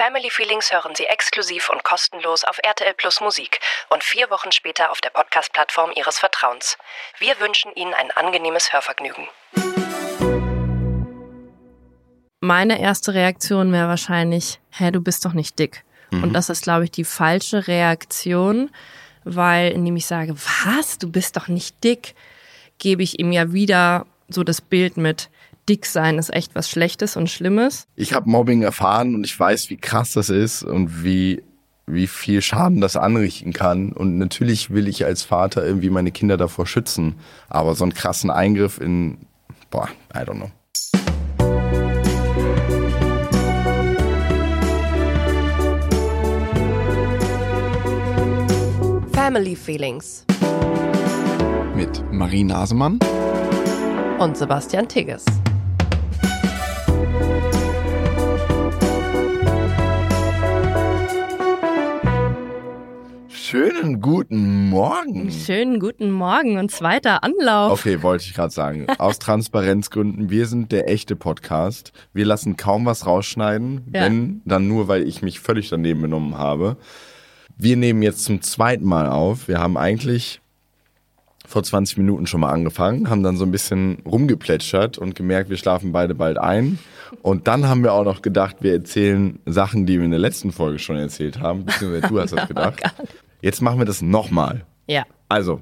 Family Feelings hören Sie exklusiv und kostenlos auf RTL Plus Musik und vier Wochen später auf der Podcast-Plattform Ihres Vertrauens. Wir wünschen Ihnen ein angenehmes Hörvergnügen. Meine erste Reaktion wäre wahrscheinlich, hä, du bist doch nicht dick. Mhm. Und das ist, glaube ich, die falsche Reaktion, weil indem ich sage, was, du bist doch nicht dick, gebe ich ihm ja wieder so das Bild mit, dick sein ist echt was Schlechtes und Schlimmes. Ich habe Mobbing erfahren und ich weiß, wie krass das ist und wie wie viel Schaden das anrichten kann. Und natürlich will ich als Vater irgendwie meine Kinder davor schützen. Aber so einen krassen Eingriff in, boah, I don't know. Family Feelings. Mit Marie Nasemann und Sebastian Tigges. Schönen guten Morgen. Schönen guten Morgen und zweiter Anlauf. Okay, wollte ich gerade sagen. Aus Transparenzgründen, wir sind der echte Podcast. Wir lassen kaum was rausschneiden, ja. wenn dann nur, weil ich mich völlig daneben benommen habe. Wir nehmen jetzt zum zweiten Mal auf. Wir haben eigentlich vor 20 Minuten schon mal angefangen, haben dann so ein bisschen rumgeplätschert und gemerkt, wir schlafen beide bald ein. Und dann haben wir auch noch gedacht, wir erzählen Sachen, die wir in der letzten Folge schon erzählt haben. Beziehungsweise du hast das gedacht. Jetzt machen wir das nochmal. Ja. Also.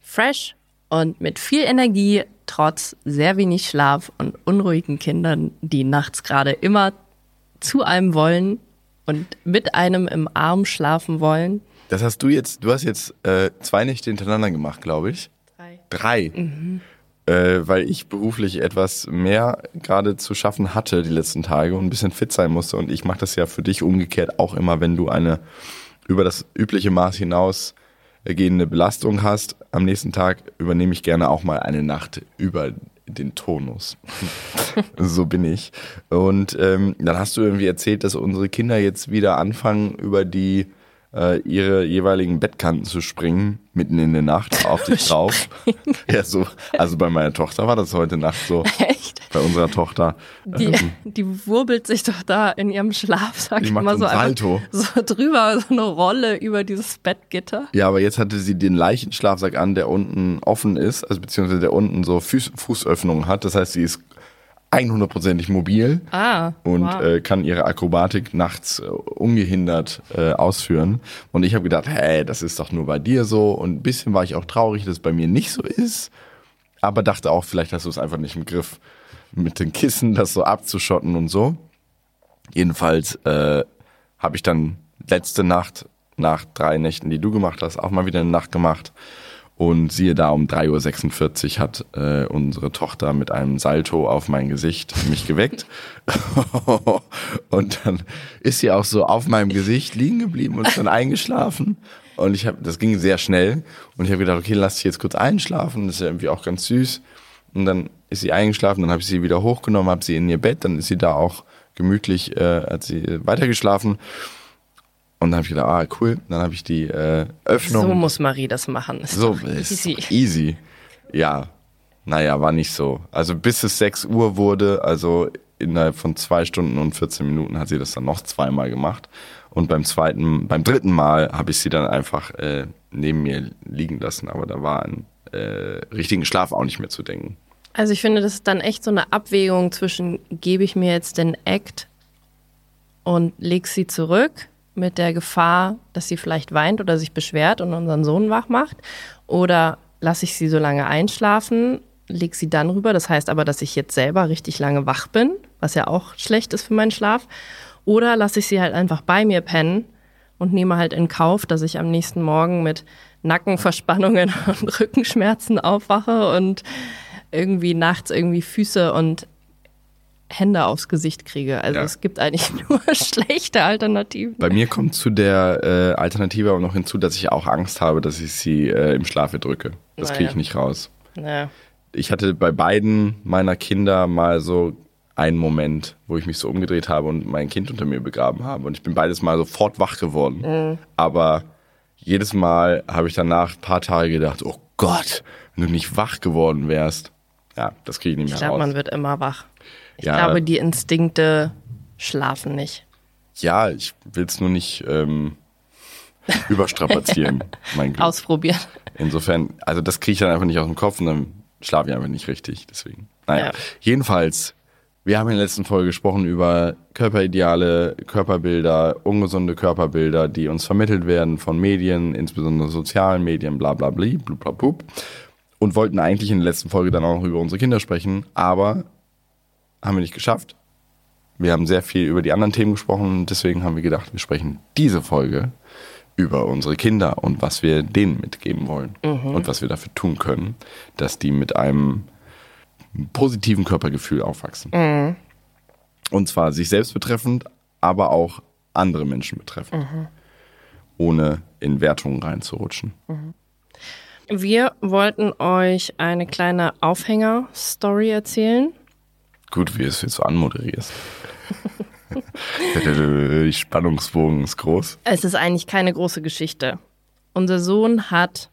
Fresh und mit viel Energie, trotz sehr wenig Schlaf und unruhigen Kindern, die nachts gerade immer zu einem wollen und mit einem im Arm schlafen wollen. Das hast du jetzt, du hast jetzt äh, zwei Nächte hintereinander gemacht, glaube ich. Drei. Drei. Mhm. Äh, weil ich beruflich etwas mehr gerade zu schaffen hatte die letzten Tage und ein bisschen fit sein musste. Und ich mache das ja für dich umgekehrt auch immer, wenn du eine über das übliche Maß hinaus gehende Belastung hast. Am nächsten Tag übernehme ich gerne auch mal eine Nacht über den Tonus. so bin ich. Und ähm, dann hast du irgendwie erzählt, dass unsere Kinder jetzt wieder anfangen, über die äh, ihre jeweiligen Bettkanten zu springen, mitten in der Nacht auf dich drauf. ja, so. Also bei meiner Tochter war das heute Nacht so. Echt? Bei unserer Tochter. Die, ähm, die wurbelt sich doch da in ihrem Schlafsack immer so, Salto. so drüber, so eine Rolle über dieses Bettgitter. Ja, aber jetzt hatte sie den Leichenschlafsack an, der unten offen ist, also beziehungsweise der unten so Fuß, Fußöffnungen hat. Das heißt, sie ist 100%ig mobil ah, und wow. äh, kann ihre Akrobatik nachts äh, ungehindert äh, ausführen. Und ich habe gedacht, hey, das ist doch nur bei dir so. Und ein bisschen war ich auch traurig, dass es bei mir nicht so ist. Aber dachte auch, vielleicht hast du es einfach nicht im Griff, mit den Kissen das so abzuschotten und so. Jedenfalls äh, habe ich dann letzte Nacht, nach drei Nächten, die du gemacht hast, auch mal wieder eine Nacht gemacht und siehe da, um 3.46 Uhr hat äh, unsere Tochter mit einem Salto auf mein Gesicht mich geweckt. und dann ist sie auch so auf meinem Gesicht liegen geblieben und ist dann eingeschlafen. Und ich habe, das ging sehr schnell. Und ich habe gedacht, okay, lass sie jetzt kurz einschlafen. Das ist ja irgendwie auch ganz süß. Und dann ist sie eingeschlafen, dann habe ich sie wieder hochgenommen, habe sie in ihr Bett, dann ist sie da auch gemütlich, äh, hat sie weitergeschlafen. Und dann habe ich gedacht, ah, cool. Dann habe ich die äh, Öffnung. So muss Marie das machen. Ist so ist easy. easy. Ja, naja, war nicht so. Also bis es 6 Uhr wurde, also innerhalb von zwei Stunden und 14 Minuten hat sie das dann noch zweimal gemacht. Und beim zweiten, beim dritten Mal habe ich sie dann einfach äh, neben mir liegen lassen. Aber da war ein äh, richtigen Schlaf auch nicht mehr zu denken. Also ich finde, das ist dann echt so eine Abwägung zwischen, gebe ich mir jetzt den Act und leg sie zurück mit der Gefahr, dass sie vielleicht weint oder sich beschwert und unseren Sohn wach macht? Oder lasse ich sie so lange einschlafen, lege sie dann rüber? Das heißt aber, dass ich jetzt selber richtig lange wach bin, was ja auch schlecht ist für meinen Schlaf. Oder lasse ich sie halt einfach bei mir pennen und nehme halt in Kauf, dass ich am nächsten Morgen mit Nackenverspannungen und Rückenschmerzen aufwache und irgendwie nachts irgendwie Füße und Hände aufs Gesicht kriege. Also ja. es gibt eigentlich nur schlechte Alternativen. Bei mir kommt zu der äh, Alternative auch noch hinzu, dass ich auch Angst habe, dass ich sie äh, im Schlaf drücke. Das kriege ich nicht raus. Naja. Ich hatte bei beiden meiner Kinder mal so einen Moment, wo ich mich so umgedreht habe und mein Kind unter mir begraben habe. Und ich bin beides Mal sofort wach geworden. Mhm. Aber jedes Mal habe ich danach ein paar Tage gedacht, oh Gott, wenn du nicht wach geworden wärst. Ja, das kriege ich nicht mehr ich glaub, raus. man wird immer wach. Ich ja. glaube, die Instinkte schlafen nicht. Ja, ich will es nur nicht ähm, überstrapazieren, mein Glück. Ausprobieren. Insofern, also das kriege ich dann einfach nicht aus dem Kopf und dann schlafe ich einfach nicht richtig. Deswegen. Naja, Ja. jedenfalls, wir haben in der letzten Folge gesprochen über Körperideale, Körperbilder, ungesunde Körperbilder, die uns vermittelt werden von Medien, insbesondere sozialen Medien, bla bla bla, blub, blub, blub. Und wollten eigentlich in der letzten Folge dann auch noch über unsere Kinder sprechen, aber haben wir nicht geschafft. Wir haben sehr viel über die anderen Themen gesprochen und deswegen haben wir gedacht, wir sprechen diese Folge über unsere Kinder und was wir denen mitgeben wollen und was wir dafür tun können, dass die mit einem positiven Körpergefühl aufwachsen. Und zwar sich selbst betreffend, aber auch andere Menschen betreffend, ohne in Wertungen reinzurutschen. Wir wollten euch eine kleine Aufhänger-Story erzählen. Gut, wie es jetzt so anmoderierst. Die Spannungsbogen ist groß. Es ist eigentlich keine große Geschichte. Unser Sohn hat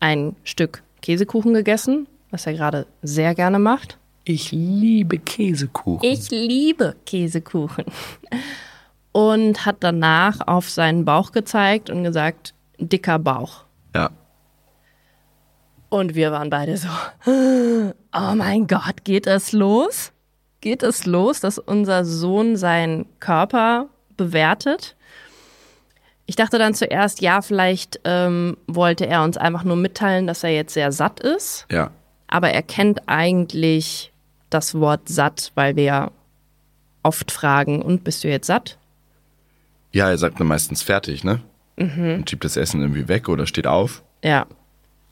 ein Stück Käsekuchen gegessen, was er gerade sehr gerne macht. Ich liebe Käsekuchen. Ich liebe Käsekuchen. Und hat danach auf seinen Bauch gezeigt und gesagt, dicker Bauch. Ja. Und wir waren beide so, oh mein Gott, geht es los? Geht es los, dass unser Sohn seinen Körper bewertet? Ich dachte dann zuerst, ja, vielleicht ähm, wollte er uns einfach nur mitteilen, dass er jetzt sehr satt ist. Ja. Aber er kennt eigentlich das Wort satt, weil wir ja oft fragen, und bist du jetzt satt? Ja, er sagt dann meistens fertig, ne? Und schiebt das Essen irgendwie weg oder steht auf. Ja.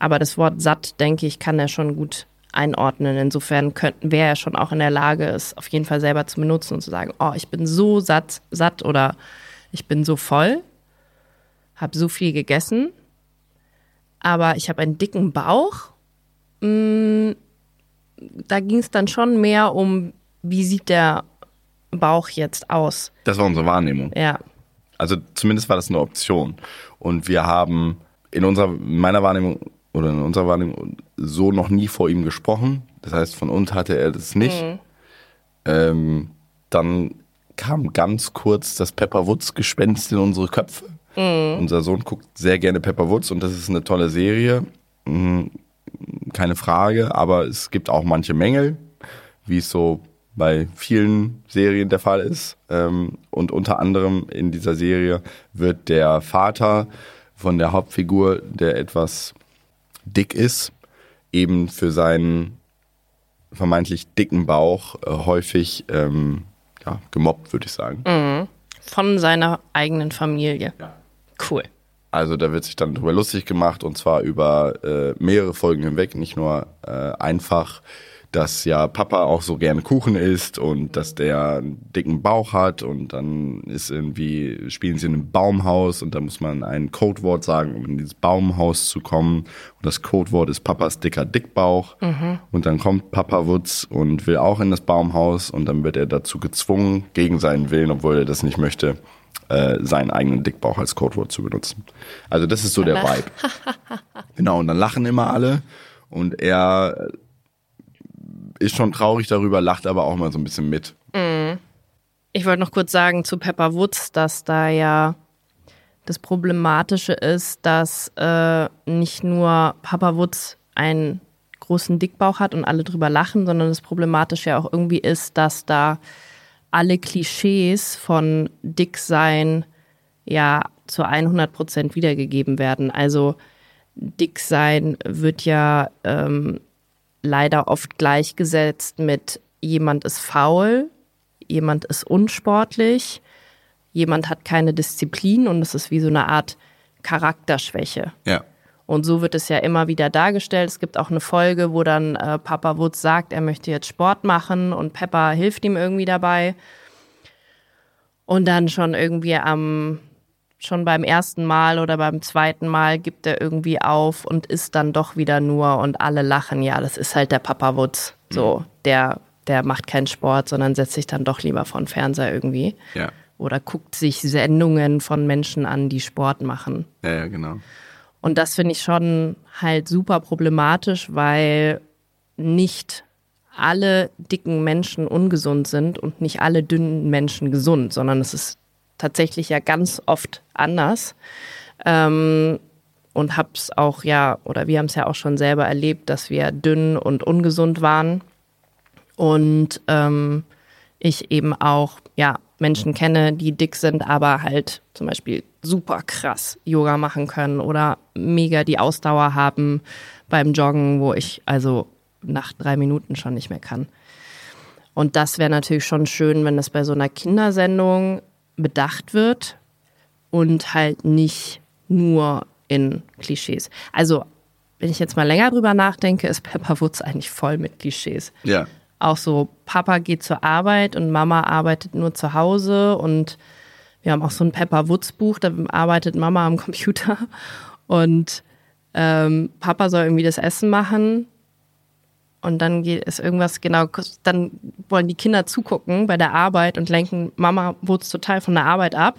Aber das Wort satt, denke ich, kann er schon gut einordnen. Insofern könnten wäre er schon auch in der Lage, es auf jeden Fall selber zu benutzen und zu sagen, oh, ich bin so satt, satt oder ich bin so voll, habe so viel gegessen, aber ich habe einen dicken Bauch. Mm, Da ging es dann schon mehr um, wie sieht der Bauch jetzt aus? Das war unsere Wahrnehmung. Ja. Also zumindest war das eine Option. Und wir haben in unserer, in meiner Wahrnehmung oder in unserer Wahrnehmung so noch nie vor ihm gesprochen. Das heißt, von uns hatte er das nicht. Ähm, dann kam ganz kurz das Pepper Woods Gespenst in unsere Köpfe. Unser Sohn guckt sehr gerne Pepper Woods und das ist eine tolle Serie. Mhm, Keine Frage, aber es gibt auch manche Mängel, wie es so bei vielen Serien der Fall ist. Ähm, Und unter anderem in dieser Serie wird der Vater von der Hauptfigur, der etwas dick ist, eben für seinen vermeintlich dicken Bauch äh, häufig ähm, ja, gemobbt, würde ich sagen. Von seiner eigenen Familie. Cool. Also da wird sich dann drüber lustig gemacht und zwar über äh, mehrere Folgen hinweg, nicht nur äh, einfach, dass ja Papa auch so gerne Kuchen isst und dass der einen dicken Bauch hat und dann ist irgendwie, spielen sie in einem Baumhaus und da muss man ein Codewort sagen, um in dieses Baumhaus zu kommen. Und das Codewort ist Papas dicker Dickbauch. Und dann kommt Papa Wutz und will auch in das Baumhaus und dann wird er dazu gezwungen, gegen seinen Willen, obwohl er das nicht möchte, äh, seinen eigenen Dickbauch als Codewort zu benutzen. Also das ist so der Vibe. Genau, und dann lachen immer alle und er ist schon traurig darüber, lacht aber auch mal so ein bisschen mit. Ich wollte noch kurz sagen zu Pepper Woods, dass da ja das Problematische ist, dass äh, nicht nur Papa Woods einen großen Dickbauch hat und alle drüber lachen, sondern das Problematische ja auch irgendwie ist, dass da alle Klischees von Dicksein ja zu 100 Prozent wiedergegeben werden. Also Dicksein wird ja ähm, leider oft gleichgesetzt mit jemand ist faul, jemand ist unsportlich, jemand hat keine Disziplin und es ist wie so eine Art Charakterschwäche. Ja. Und so wird es ja immer wieder dargestellt. Es gibt auch eine Folge, wo dann äh, Papa Woods sagt, er möchte jetzt Sport machen und Peppa hilft ihm irgendwie dabei. Und dann schon irgendwie am, schon beim ersten Mal oder beim zweiten Mal gibt er irgendwie auf und isst dann doch wieder nur und alle lachen. Ja, das ist halt der Papa Woods. So, der, der macht keinen Sport, sondern setzt sich dann doch lieber vor den Fernseher irgendwie. Ja. Oder guckt sich Sendungen von Menschen an, die Sport machen. Ja, ja, genau. Und das finde ich schon halt super problematisch, weil nicht alle dicken Menschen ungesund sind und nicht alle dünnen Menschen gesund, sondern es ist tatsächlich ja ganz oft anders. Ähm, und hab's auch ja, oder wir haben es ja auch schon selber erlebt, dass wir dünn und ungesund waren. Und ähm, ich eben auch, ja, Menschen kenne, die dick sind, aber halt zum Beispiel super krass Yoga machen können oder mega die Ausdauer haben beim Joggen, wo ich also nach drei Minuten schon nicht mehr kann. Und das wäre natürlich schon schön, wenn das bei so einer Kindersendung bedacht wird und halt nicht nur in Klischees. Also, wenn ich jetzt mal länger drüber nachdenke, ist Pepper Woods eigentlich voll mit Klischees. Ja. Auch so, Papa geht zur Arbeit und Mama arbeitet nur zu Hause und wir haben auch so ein Pepper Woods Buch, da arbeitet Mama am Computer und ähm, Papa soll irgendwie das Essen machen und dann geht es irgendwas, genau, dann wollen die Kinder zugucken bei der Arbeit und lenken Mama Woods total von der Arbeit ab,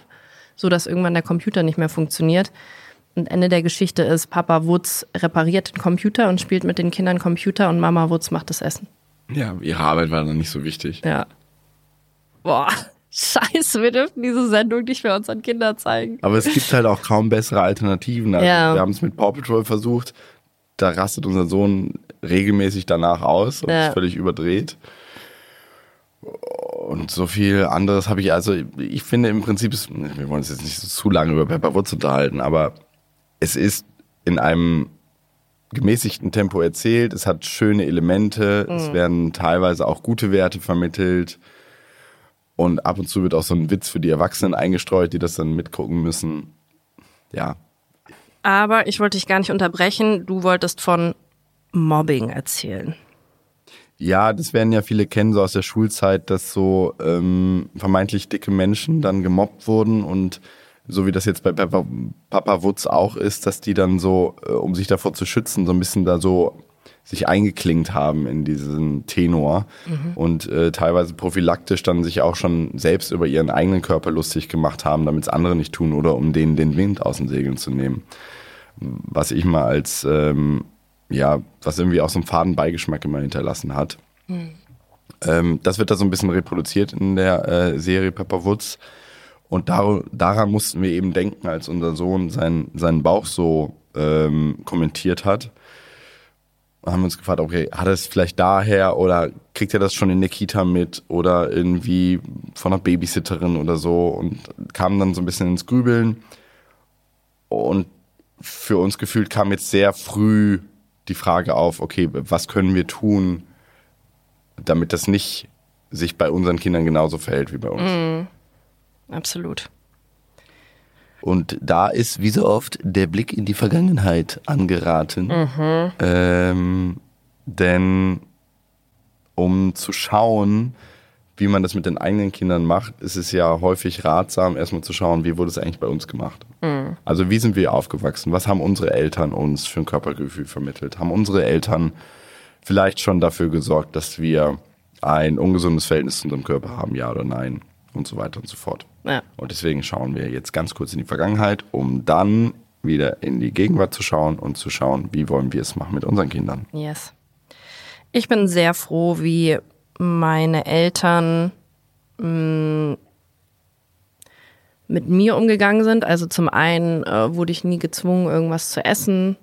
sodass irgendwann der Computer nicht mehr funktioniert. Und Ende der Geschichte ist, Papa Woods repariert den Computer und spielt mit den Kindern Computer und Mama Woods macht das Essen. Ja, ihre Arbeit war dann nicht so wichtig. Ja. Boah, scheiße, wir dürfen diese Sendung nicht mehr unseren Kindern zeigen. Aber es gibt halt auch kaum bessere Alternativen. Also Ja. Wir haben es mit Paw Patrol versucht. Da rastet unser Sohn regelmäßig danach aus und Ja. ist völlig überdreht. Und so viel anderes habe ich, also ich finde im Prinzip, ist, wir wollen uns jetzt nicht so zu lange über Pepper Woods unterhalten, aber es ist in einem gemäßigten Tempo erzählt, es hat schöne Elemente, es werden teilweise auch gute Werte vermittelt und ab und zu wird auch so ein Witz für die Erwachsenen eingestreut, die das dann mitgucken müssen. Ja, Aber ich wollte dich gar nicht unterbrechen. Du wolltest von Mobbing erzählen. Ja, das werden ja viele kennen, so aus der Schulzeit, dass so ähm, vermeintlich dicke Menschen dann gemobbt wurden und so wie das jetzt bei Papa, Papa Wutz auch ist, dass die dann so, äh, um sich davor zu schützen, so ein bisschen da so sich eingeklingt haben in diesen Tenor und äh, teilweise prophylaktisch dann sich auch schon selbst über ihren eigenen Körper lustig gemacht haben, damit es andere nicht tun oder um denen den Wind aus den Segeln zu nehmen. Was ich mal als ähm, ja, was irgendwie auch so einen faden Beigeschmack immer hinterlassen hat. Ähm, das wird da so ein bisschen reproduziert in der äh, Serie Pepper Woods. Und dar daran mussten wir eben denken, als unser Sohn sein, seinen Bauch so ähm, kommentiert hat. Haben wir uns gefragt, okay, hat er es vielleicht daher oder kriegt er das schon in der Kita mit oder irgendwie von einer Babysitterin oder so und kam dann so ein bisschen ins Grübeln. Und für uns gefühlt kam jetzt sehr früh die Frage auf, okay, was können wir tun, damit das nicht sich bei unseren Kindern genauso verhält wie bei uns. Absolut. Und da ist, wie so oft, der Blick in die Vergangenheit angeraten. Ähm, denn um zu schauen, wie man das mit den eigenen Kindern macht, ist es ja häufig ratsam, erstmal zu schauen, wie wurde es eigentlich bei uns gemacht. Also wie sind wir aufgewachsen? Was haben unsere Eltern uns für ein Körpergefühl vermittelt? Haben unsere Eltern vielleicht schon dafür gesorgt, dass wir ein ungesundes Verhältnis zu unserem Körper haben, ja oder nein? Und so weiter und so fort. Ja. Und deswegen schauen wir jetzt ganz kurz in die Vergangenheit, um dann wieder in die Gegenwart zu schauen und zu schauen, wie wollen wir es machen mit unseren Kindern. Yes. Ich bin sehr froh, wie meine Eltern mh, mit mir umgegangen sind. Also zum einen äh, wurde ich nie gezwungen, irgendwas zu essen.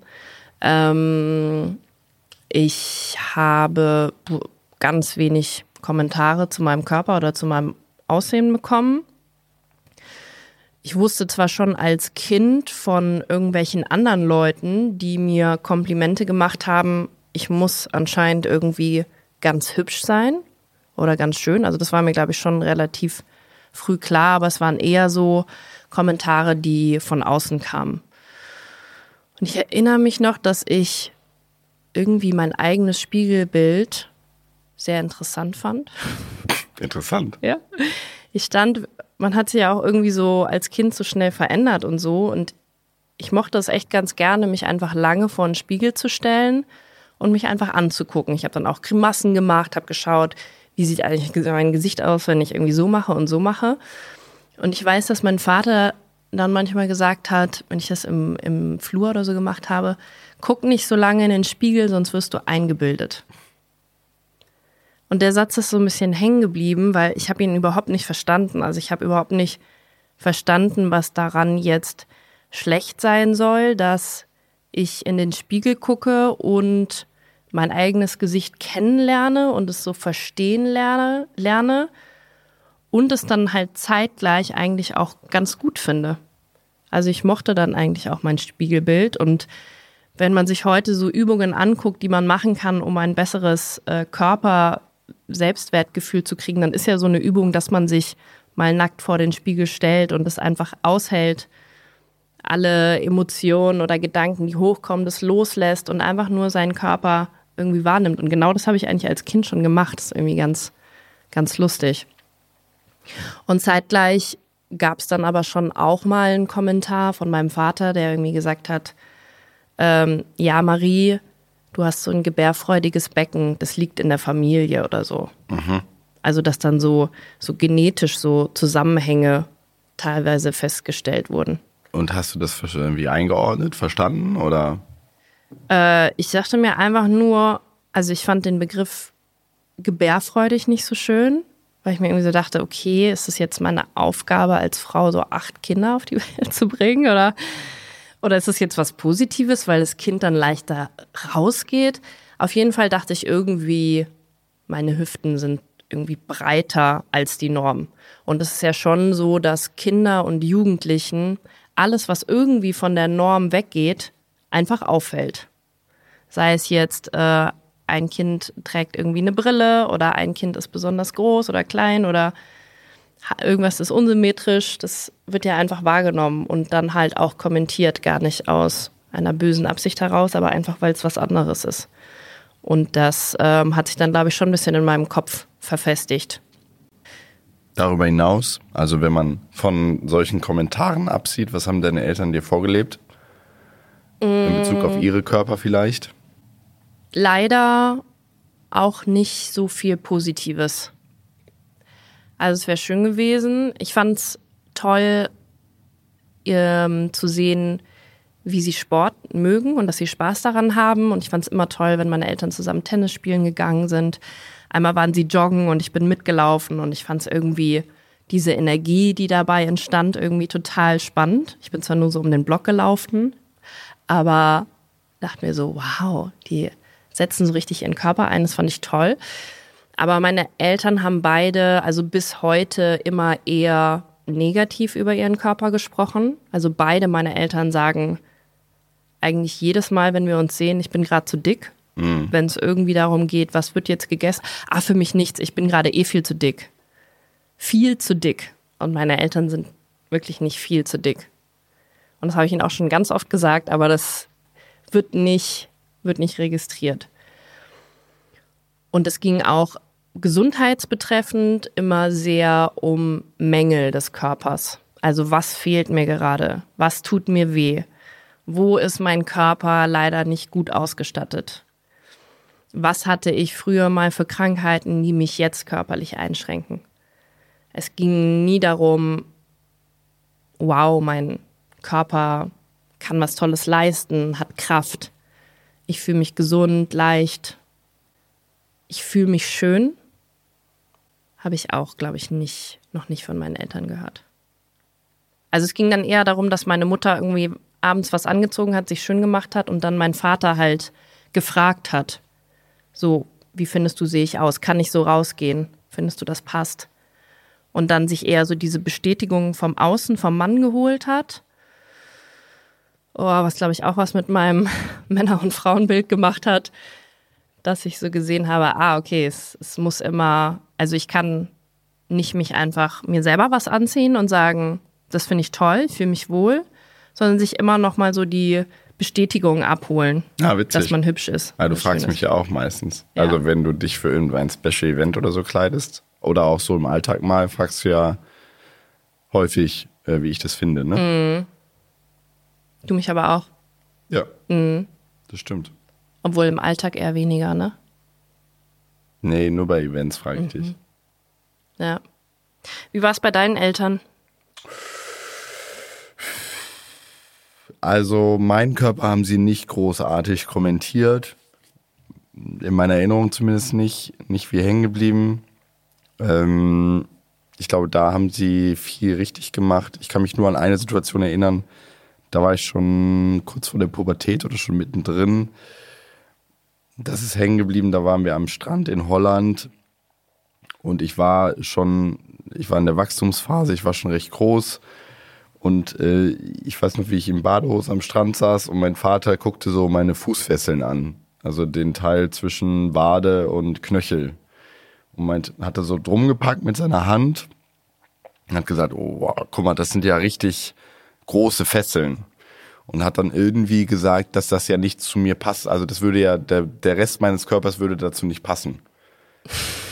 Ähm, ich habe ganz wenig Kommentare zu meinem Körper oder zu meinem Aussehen bekommen. Ich wusste zwar schon als Kind von irgendwelchen anderen Leuten, die mir Komplimente gemacht haben, ich muss anscheinend irgendwie ganz hübsch sein oder ganz schön. Also das war mir, glaube ich, schon relativ früh klar, aber es waren eher so Kommentare, die von außen kamen. Und ich erinnere mich noch, dass ich irgendwie mein eigenes Spiegelbild sehr interessant fand. Interessant. Ja. Ich stand, man hat sich ja auch irgendwie so als Kind so schnell verändert und so. Und ich mochte es echt ganz gerne, mich einfach lange vor einen Spiegel zu stellen und mich einfach anzugucken. Ich habe dann auch Grimassen gemacht, habe geschaut, wie sieht eigentlich mein Gesicht aus, wenn ich irgendwie so mache und so mache. Und ich weiß, dass mein Vater dann manchmal gesagt hat, wenn ich das im, im Flur oder so gemacht habe, guck nicht so lange in den Spiegel, sonst wirst du eingebildet. Und der Satz ist so ein bisschen hängen geblieben, weil ich habe ihn überhaupt nicht verstanden. Also ich habe überhaupt nicht verstanden, was daran jetzt schlecht sein soll, dass ich in den Spiegel gucke und mein eigenes Gesicht kennenlerne und es so verstehen lerne, lerne und es dann halt zeitgleich eigentlich auch ganz gut finde. Also ich mochte dann eigentlich auch mein Spiegelbild und wenn man sich heute so Übungen anguckt, die man machen kann, um ein besseres äh, Körper-Selbstwertgefühl zu kriegen, dann ist ja so eine Übung, dass man sich mal nackt vor den Spiegel stellt und es einfach aushält, alle Emotionen oder Gedanken, die hochkommen, das loslässt und einfach nur seinen Körper irgendwie wahrnimmt. Und genau das habe ich eigentlich als Kind schon gemacht. Das ist irgendwie ganz, ganz lustig. Und zeitgleich gab es dann aber schon auch mal einen Kommentar von meinem Vater, der irgendwie gesagt hat, ähm, ja, Marie, du hast so ein gebärfreudiges Becken, das liegt in der Familie oder so. Mhm. Also, dass dann so, so genetisch so Zusammenhänge teilweise festgestellt wurden. Und hast du das irgendwie eingeordnet, verstanden oder? Äh, ich dachte mir einfach nur, also ich fand den Begriff gebärfreudig nicht so schön, weil ich mir irgendwie so dachte, okay, ist es jetzt meine Aufgabe als Frau, so acht Kinder auf die Welt zu bringen oder, oder ist es jetzt was Positives, weil das Kind dann leichter rausgeht? Auf jeden Fall dachte ich irgendwie, meine Hüften sind irgendwie breiter als die Norm. Und es ist ja schon so, dass Kinder und Jugendlichen alles, was irgendwie von der Norm weggeht, einfach auffällt. Sei es jetzt, äh, ein Kind trägt irgendwie eine Brille oder ein Kind ist besonders groß oder klein oder irgendwas ist unsymmetrisch. Das wird ja einfach wahrgenommen und dann halt auch kommentiert, gar nicht aus einer bösen Absicht heraus, aber einfach, weil es was anderes ist. Und das ähm, hat sich dann, glaube ich, schon ein bisschen in meinem Kopf verfestigt. Darüber hinaus, also wenn man von solchen Kommentaren absieht, was haben deine Eltern dir vorgelebt? In Bezug auf ihre Körper vielleicht? Leider auch nicht so viel Positives. Also es wäre schön gewesen. Ich fand es toll ähm, zu sehen, wie sie Sport mögen und dass sie Spaß daran haben. Und ich fand es immer toll, wenn meine Eltern zusammen Tennis spielen gegangen sind. Einmal waren sie joggen und ich bin mitgelaufen und ich fand es irgendwie diese Energie, die dabei entstand, irgendwie total spannend. Ich bin zwar nur so um den Block gelaufen, aber dachte mir so, wow, die setzen so richtig ihren Körper ein, das fand ich toll. Aber meine Eltern haben beide, also bis heute, immer eher negativ über ihren Körper gesprochen. Also beide meine Eltern sagen eigentlich jedes Mal, wenn wir uns sehen, ich bin gerade zu dick. Mhm. Wenn es irgendwie darum geht, was wird jetzt gegessen? Ah, für mich nichts, ich bin gerade eh viel zu dick. Viel zu dick. Und meine Eltern sind wirklich nicht viel zu dick. Und das habe ich Ihnen auch schon ganz oft gesagt, aber das wird nicht, wird nicht registriert. Und es ging auch gesundheitsbetreffend immer sehr um Mängel des Körpers. Also was fehlt mir gerade? Was tut mir weh? Wo ist mein Körper leider nicht gut ausgestattet? Was hatte ich früher mal für Krankheiten, die mich jetzt körperlich einschränken? Es ging nie darum, wow, mein Körper kann was Tolles leisten, hat Kraft. Ich fühle mich gesund, leicht. Ich fühle mich schön. Habe ich auch, glaube ich, nicht, noch nicht von meinen Eltern gehört. Also es ging dann eher darum, dass meine Mutter irgendwie abends was angezogen hat, sich schön gemacht hat und dann mein Vater halt gefragt hat, so, wie findest du, sehe ich aus? Kann ich so rausgehen? Findest du, das passt? Und dann sich eher so diese Bestätigung vom Außen, vom Mann geholt hat oh, was glaube ich auch was mit meinem Männer- und Frauenbild gemacht hat, dass ich so gesehen habe, ah, okay, es, es muss immer, also ich kann nicht mich einfach mir selber was anziehen und sagen, das finde ich toll, fühle mich wohl, sondern sich immer noch mal so die Bestätigung abholen, ah, dass man hübsch ist. Ja, du fragst mich ja auch meistens. Ja. Also wenn du dich für irgendein Special Event oder so kleidest oder auch so im Alltag mal, fragst du ja häufig, äh, wie ich das finde. Ne? Mm. Du mich aber auch. Ja. Mhm. Das stimmt. Obwohl im Alltag eher weniger, ne? Nee, nur bei Events frage ich mhm. dich. Ja. Wie war es bei deinen Eltern? Also, meinen Körper haben sie nicht großartig kommentiert. In meiner Erinnerung zumindest nicht. Nicht wie hängen geblieben. Ähm, ich glaube, da haben sie viel richtig gemacht. Ich kann mich nur an eine Situation erinnern, da war ich schon kurz vor der Pubertät oder schon mittendrin. Das ist hängen geblieben, da waren wir am Strand in Holland. Und ich war schon, ich war in der Wachstumsphase, ich war schon recht groß. Und äh, ich weiß noch, wie ich im Badehose am Strand saß und mein Vater guckte so meine Fußfesseln an, also den Teil zwischen Wade und Knöchel. Und meint, hat er so drum gepackt mit seiner Hand und hat gesagt, oh, wow, guck mal, das sind ja richtig große Fesseln. Und hat dann irgendwie gesagt, dass das ja nicht zu mir passt. Also das würde ja, der, der Rest meines Körpers würde dazu nicht passen.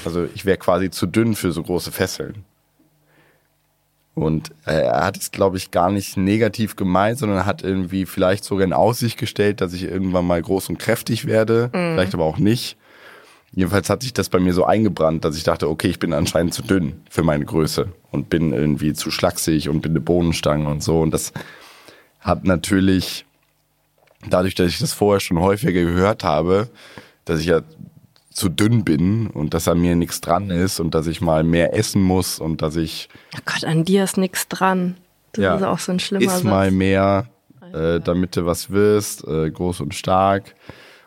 Also ich wäre quasi zu dünn für so große Fesseln. Und er hat es, glaube ich, gar nicht negativ gemeint, sondern hat irgendwie vielleicht sogar in Aussicht gestellt, dass ich irgendwann mal groß und kräftig werde, mhm. vielleicht aber auch nicht. Jedenfalls hat sich das bei mir so eingebrannt, dass ich dachte, okay, ich bin anscheinend zu dünn für meine Größe und bin irgendwie zu schlaksig und bin eine Bohnenstange und so. Und das hat natürlich, dadurch, dass ich das vorher schon häufiger gehört habe, dass ich ja zu dünn bin und dass an mir nichts dran ist und dass ich mal mehr essen muss und dass ich. Oh Gott, an dir ist nichts dran. Das ja, ist auch so ein schlimmer Iss mal mehr, äh, damit du was wirst, äh, groß und stark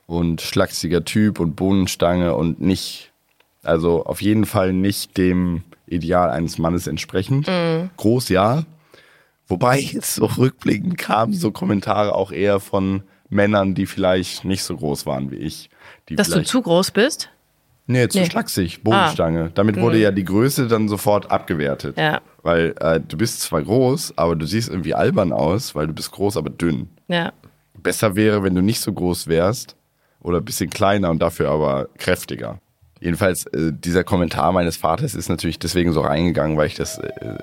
und schlachsiger Typ und Bohnenstange und nicht, also auf jeden Fall nicht dem Ideal eines Mannes entsprechend. Mhm. Groß ja. Wobei jetzt so rückblickend kamen so Kommentare auch eher von Männern, die vielleicht nicht so groß waren wie ich. Dass du zu groß bist? Nee, zu nee. schlaksig, Bodenstange. Ah. Damit wurde mhm. ja die Größe dann sofort abgewertet. Ja. Weil äh, du bist zwar groß, aber du siehst irgendwie albern aus, weil du bist groß, aber dünn. Ja. Besser wäre, wenn du nicht so groß wärst oder ein bisschen kleiner und dafür aber kräftiger. Jedenfalls, äh, dieser Kommentar meines Vaters ist natürlich deswegen so reingegangen, weil ich das, äh,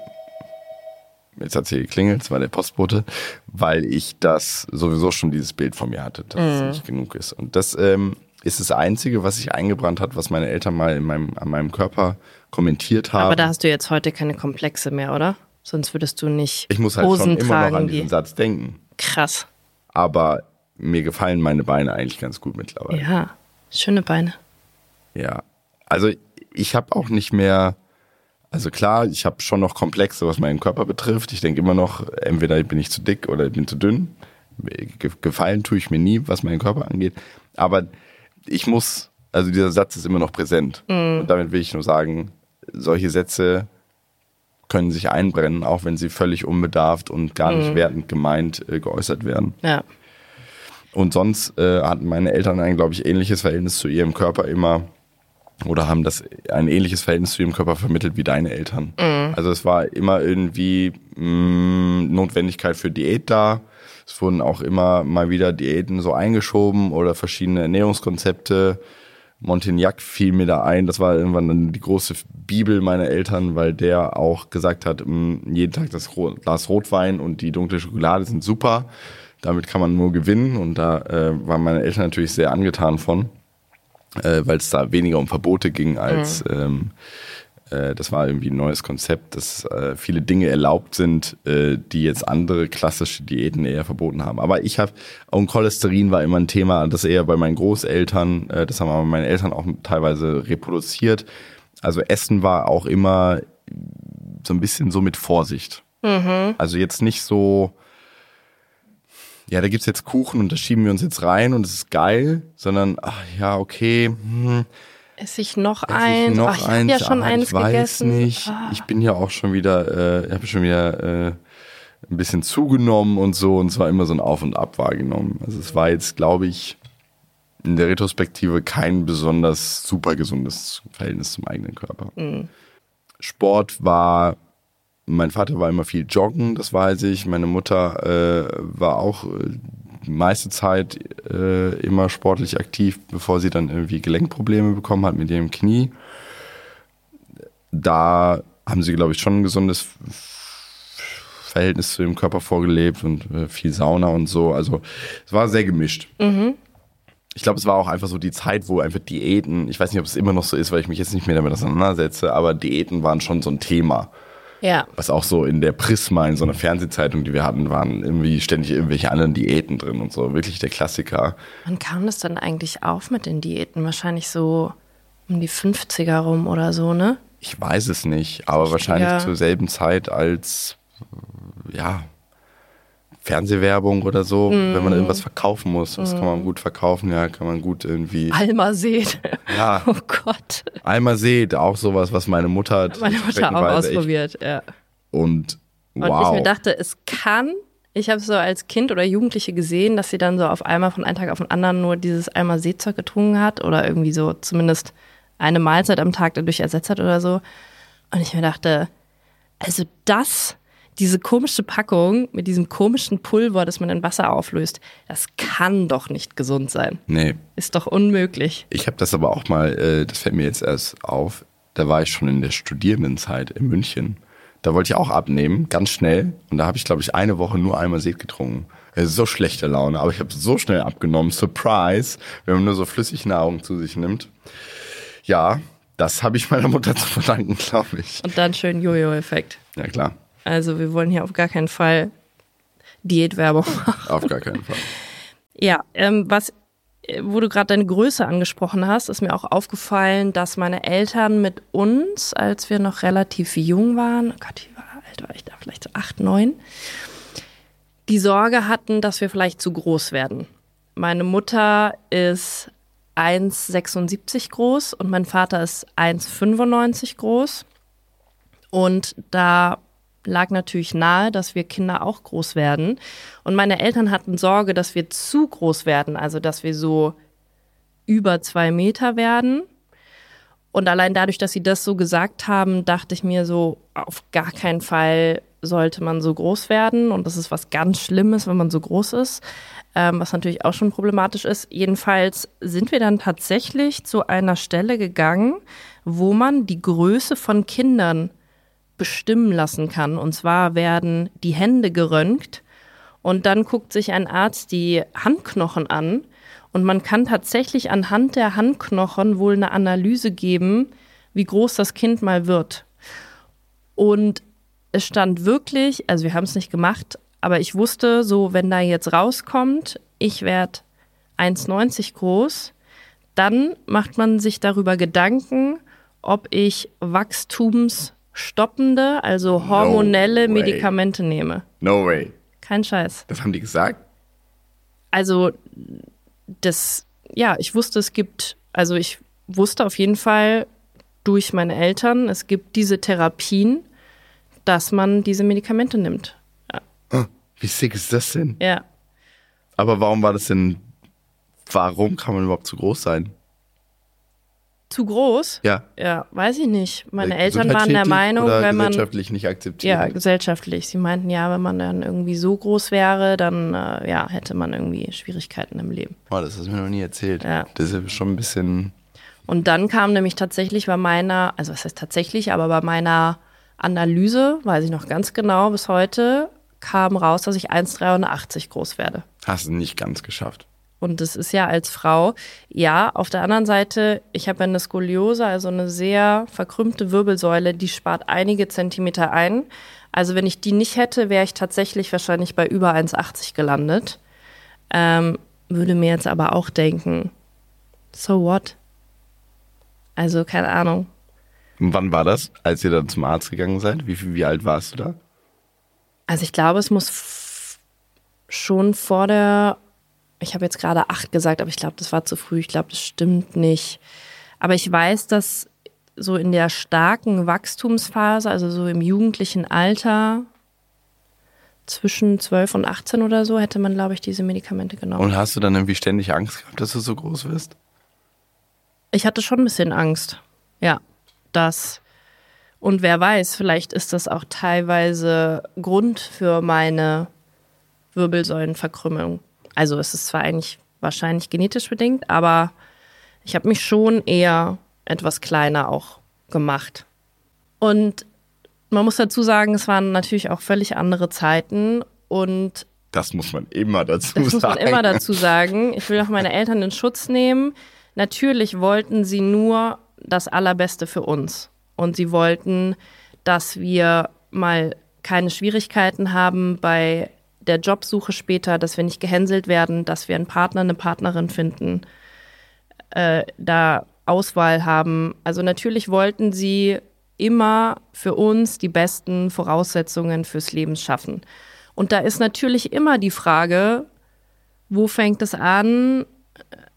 jetzt hat sie geklingelt, es war der Postbote, weil ich das sowieso schon dieses Bild von mir hatte, dass mhm. es nicht genug ist. Und das ähm, ist das Einzige, was sich eingebrannt hat, was meine Eltern mal in meinem, an meinem Körper kommentiert haben. Aber da hast du jetzt heute keine Komplexe mehr, oder? Sonst würdest du nicht Ich muss halt Hosen schon immer tragen, noch an diesen Satz denken. Krass. Aber mir gefallen meine Beine eigentlich ganz gut mittlerweile. Ja, schöne Beine. Ja, also ich habe auch nicht mehr, also klar, ich habe schon noch Komplexe, was meinen Körper betrifft. Ich denke immer noch, entweder bin ich zu dick oder ich bin zu dünn. Gefallen tue ich mir nie, was meinen Körper angeht. Aber ich muss, also dieser Satz ist immer noch präsent. Mhm. Und damit will ich nur sagen, solche Sätze können sich einbrennen, auch wenn sie völlig unbedarft und gar nicht mhm. wertend gemeint äh, geäußert werden. Ja. Und sonst äh, hatten meine Eltern ein, glaube ich, ähnliches Verhältnis zu ihrem Körper immer oder haben das ein ähnliches Verhältnis zu ihrem Körper vermittelt wie deine Eltern. Mhm. Also es war immer irgendwie mh, mm, Notwendigkeit für Diät da. Es wurden auch immer mal wieder Diäten so eingeschoben oder verschiedene Ernährungskonzepte. Montignac fiel mir da ein. Das war irgendwann dann die große Bibel meiner Eltern, weil der auch gesagt hat, mh, mm, jeden Tag das Glas Rotwein und die dunkle Schokolade sind super damit kann man nur gewinnen und da äh, waren meine Eltern natürlich sehr angetan von, äh, weil es da weniger um Verbote ging als mhm. ähm, äh, das war irgendwie ein neues Konzept, dass äh, viele Dinge erlaubt sind, äh, die jetzt andere klassische Diäten eher verboten haben. Aber ich habe, und Cholesterin war immer ein Thema, das eher bei meinen Großeltern, äh, das haben aber meine Eltern auch teilweise reproduziert. Also Essen war auch immer so ein bisschen so mit Vorsicht. Mhm. Also jetzt nicht so, ja, da gibt's jetzt Kuchen und da schieben wir uns jetzt rein und es ist geil, sondern, ach ja, okay, hm, Esse ich noch Ess eins? Ich noch ach, ich eins? ja schon ah, eins ich weiß gegessen. nicht. Ah. Ich bin ja auch schon wieder, äh, habe schon wieder äh, ein bisschen zugenommen und so und zwar immer so ein Auf und Ab wahrgenommen. Also es war jetzt, glaube ich, in der Retrospektive kein besonders super gesundes Verhältnis zum eigenen Körper. Mhm. Sport war mein Vater war immer viel joggen, das weiß ich. Meine Mutter äh, war auch äh, die meiste Zeit äh, immer sportlich aktiv, bevor sie dann irgendwie Gelenkprobleme bekommen hat mit ihrem Knie. Da haben sie, glaube ich, schon ein gesundes Verhältnis zu ihrem Körper vorgelebt und äh, viel Sauna und so. Also es war sehr gemischt. Mhm. Ich glaube, es war auch einfach so die Zeit, wo einfach Diäten, ich weiß nicht, ob es immer noch so ist, weil ich mich jetzt nicht mehr damit auseinandersetze, aber Diäten waren schon so ein Thema. Ja. Was auch so in der Prisma, in so einer Fernsehzeitung, die wir hatten, waren irgendwie ständig irgendwelche anderen Diäten drin und so. Wirklich der Klassiker. Wann kam das dann eigentlich auf mit den Diäten? Wahrscheinlich so um die 50er rum oder so, ne? Ich weiß es nicht, aber wahrscheinlich zur selben Zeit als ja Fernsehwerbung oder so, wenn Mhm. man irgendwas verkaufen muss. Das kann man gut verkaufen, ja, kann man gut irgendwie. Alma seht. Ja, Oh Gott. seht, auch sowas, was meine Mutter hat Meine Mutter auch streckenweise echt- ausprobiert, ja. Und Und wow. ich mir dachte, es kann. Ich habe so als Kind oder Jugendliche gesehen, dass sie dann so auf einmal von einem Tag auf den anderen nur dieses einmal Seezeug getrunken hat oder irgendwie so zumindest eine Mahlzeit am Tag dadurch ersetzt hat oder so. Und ich mir dachte, also das, diese komische Packung mit diesem komischen Pulver, das man in Wasser auflöst, das kann doch nicht gesund sein. nee, Ist doch unmöglich. Ich habe das aber auch mal, äh, das fällt mir jetzt erst auf, da war ich schon in der Studierendenzeit in München. Da wollte ich auch abnehmen, ganz schnell. Und da habe ich, glaube ich, eine Woche nur einmal Seed getrunken. Äh, So schlechte Laune, aber ich habe so schnell abgenommen. Surprise, wenn man nur so Flüssignahrung zu sich nimmt. Ja, das habe ich meiner Mutter zu verdanken, glaube ich. Und dann schön Jojo-Effekt. Ja, klar, Also wir wollen hier auf gar keinen Fall Diätwerbung machen. auf gar keinen Fall. Ja, ähm, was, äh, wo du gerade deine Größe angesprochen hast, ist mir auch aufgefallen, dass meine Eltern mit uns, als wir noch relativ jung waren, oh Gott, wie war, alt war ich da, vielleicht so acht, neun, die Sorge hatten, dass wir vielleicht zu groß werden. Meine Mutter ist 1,76 groß und mein Vater ist 1,95 groß. Und da lag natürlich nahe, dass wir Kinder auch groß werden. Und meine Eltern hatten Sorge, dass wir zu groß werden, also dass wir so über zwei Meter werden. Und allein dadurch, dass sie das so gesagt haben, dachte ich mir so, auf gar keinen Fall sollte man so groß werden. Und das ist was ganz Schlimmes, wenn man so groß ist, ähm, was natürlich auch schon problematisch ist. Jedenfalls sind wir dann tatsächlich zu einer Stelle gegangen, wo man die Größe von Kindern bestimmen lassen kann. Und zwar werden die Hände geröntgt und dann guckt sich ein Arzt die Handknochen an und man kann tatsächlich anhand der Handknochen wohl eine Analyse geben, wie groß das Kind mal wird. Und es stand wirklich, also wir haben es nicht gemacht, aber ich wusste so, wenn da jetzt rauskommt, ich werde 1,90 groß, dann macht man sich darüber Gedanken, ob ich wachstumsstoppende, also hormonelle way. Medikamente nehme. No way. Kein Scheiß. Das haben die gesagt? Also das, ja, ich wusste, es gibt, also ich wusste auf jeden Fall durch meine Eltern, es gibt diese Therapien, dass man diese Medikamente nimmt. Wie sick ist das denn? Ja. Aber warum war das denn, warum kann man überhaupt zu groß sein? Zu groß? Ja. Ja, weiß ich nicht. Meine Äh, Eltern waren der Meinung, oder wenn man gesellschaftlich nicht akzeptiert. ja gesellschaftlich. Sie meinten ja, wenn man dann irgendwie so groß wäre, dann äh, ja hätte man irgendwie Schwierigkeiten im Leben. Oh, das hast du mir noch nie erzählt. Ja. Das ist schon ein bisschen. Und dann kam nämlich tatsächlich bei meiner, also was heißt tatsächlich, aber bei meiner Analyse, weiß ich noch ganz genau bis heute, kam raus, dass ich 1,83 groß werde. Hast du nicht ganz geschafft. Und das ist ja als Frau, ja, auf der anderen Seite, ich habe ja eine Skoliose, also eine sehr verkrümmte Wirbelsäule, die spart einige Zentimeter ein. Also wenn ich die nicht hätte, wäre ich tatsächlich wahrscheinlich bei über 1,80 gelandet. Ähm, würde mir jetzt aber auch denken, so what? Also keine Ahnung. Und wann war das, als ihr dann zum Arzt gegangen seid? Wie, wie alt warst du da? Also ich glaube, es muss schon vor der, ich habe jetzt gerade acht gesagt, aber ich glaube, das war zu früh. Ich glaube, das stimmt nicht. Aber ich weiß, dass so in der starken Wachstumsphase, also so im jugendlichen Alter, zwischen 12 und 18 oder so, hätte man, glaube ich, diese Medikamente genommen. Und hast du dann irgendwie ständig Angst gehabt, dass du so groß wirst? Ich hatte schon ein bisschen Angst. Ja, das. Und wer weiß, vielleicht ist das auch teilweise Grund für meine Wirbelsäulenverkrümmung. Also es ist zwar eigentlich wahrscheinlich genetisch bedingt, aber ich habe mich schon eher etwas kleiner auch gemacht. Und man muss dazu sagen, es waren natürlich auch völlig andere Zeiten und Das muss man immer dazu das muss man sagen. immer dazu sagen. Ich will auch meine Eltern in Schutz nehmen. Natürlich wollten sie nur das Allerbeste für uns. Und sie wollten, dass wir mal keine Schwierigkeiten haben bei der Jobsuche später, dass wir nicht gehänselt werden, dass wir einen Partner, eine Partnerin finden, äh, da Auswahl haben. Also natürlich wollten sie immer für uns die besten Voraussetzungen fürs Leben schaffen. Und da ist natürlich immer die Frage, wo fängt es an,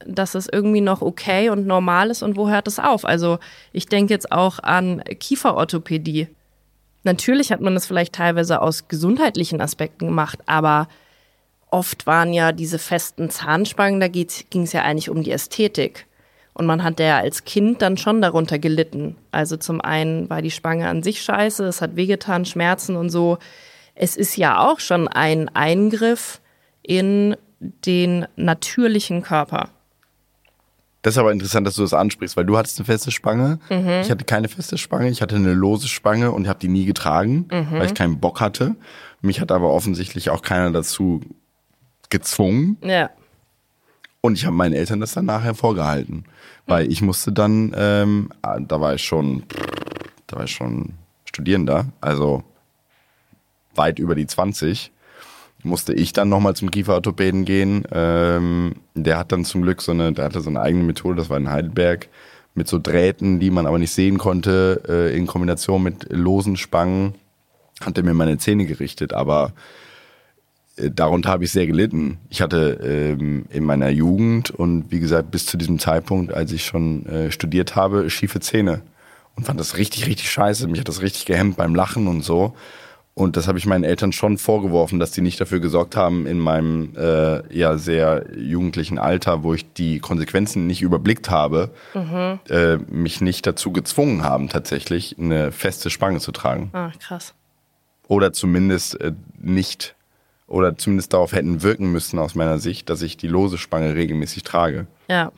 dass es irgendwie noch okay und normal ist und wo hört es auf? Also ich denke jetzt auch an Kieferorthopädie. Natürlich hat man das vielleicht teilweise aus gesundheitlichen Aspekten gemacht, aber oft waren ja diese festen Zahnspangen, da ging es ja eigentlich um die Ästhetik. Und man hat ja als Kind dann schon darunter gelitten. Also zum einen war die Spange an sich scheiße, es hat wehgetan, Schmerzen und so. Es ist ja auch schon ein Eingriff in den natürlichen Körper. Das ist aber interessant, dass du das ansprichst, weil du hattest eine feste Spange. Mhm. Ich hatte keine feste Spange. Ich hatte eine lose Spange und habe die nie getragen, mhm. weil ich keinen Bock hatte. Mich hat aber offensichtlich auch keiner dazu gezwungen. Ja. Und ich habe meinen Eltern das dann nachher vorgehalten. Weil mhm. ich musste dann, ähm, da war ich schon, da war ich schon Studierender, also weit über die 20 musste ich dann nochmal zum Kieferorthopäden gehen. Ähm, der hat dann zum Glück so eine, der hatte so eine eigene Methode, das war in Heidelberg, mit so Drähten, die man aber nicht sehen konnte, äh, in Kombination mit losen Spangen, hat er mir meine Zähne gerichtet, aber äh, darunter habe ich sehr gelitten. Ich hatte ähm, in meiner Jugend und wie gesagt bis zu diesem Zeitpunkt, als ich schon äh, studiert habe, schiefe Zähne und fand das richtig, richtig scheiße. Mich hat das richtig gehemmt beim Lachen und so. Und das habe ich meinen Eltern schon vorgeworfen, dass die nicht dafür gesorgt haben, in meinem äh, ja sehr jugendlichen Alter, wo ich die Konsequenzen nicht überblickt habe, mhm. äh, mich nicht dazu gezwungen haben, tatsächlich eine feste Spange zu tragen. Ah, krass. Oder zumindest äh, nicht, oder zumindest darauf hätten wirken müssen aus meiner Sicht, dass ich die lose Spange regelmäßig trage. Ja.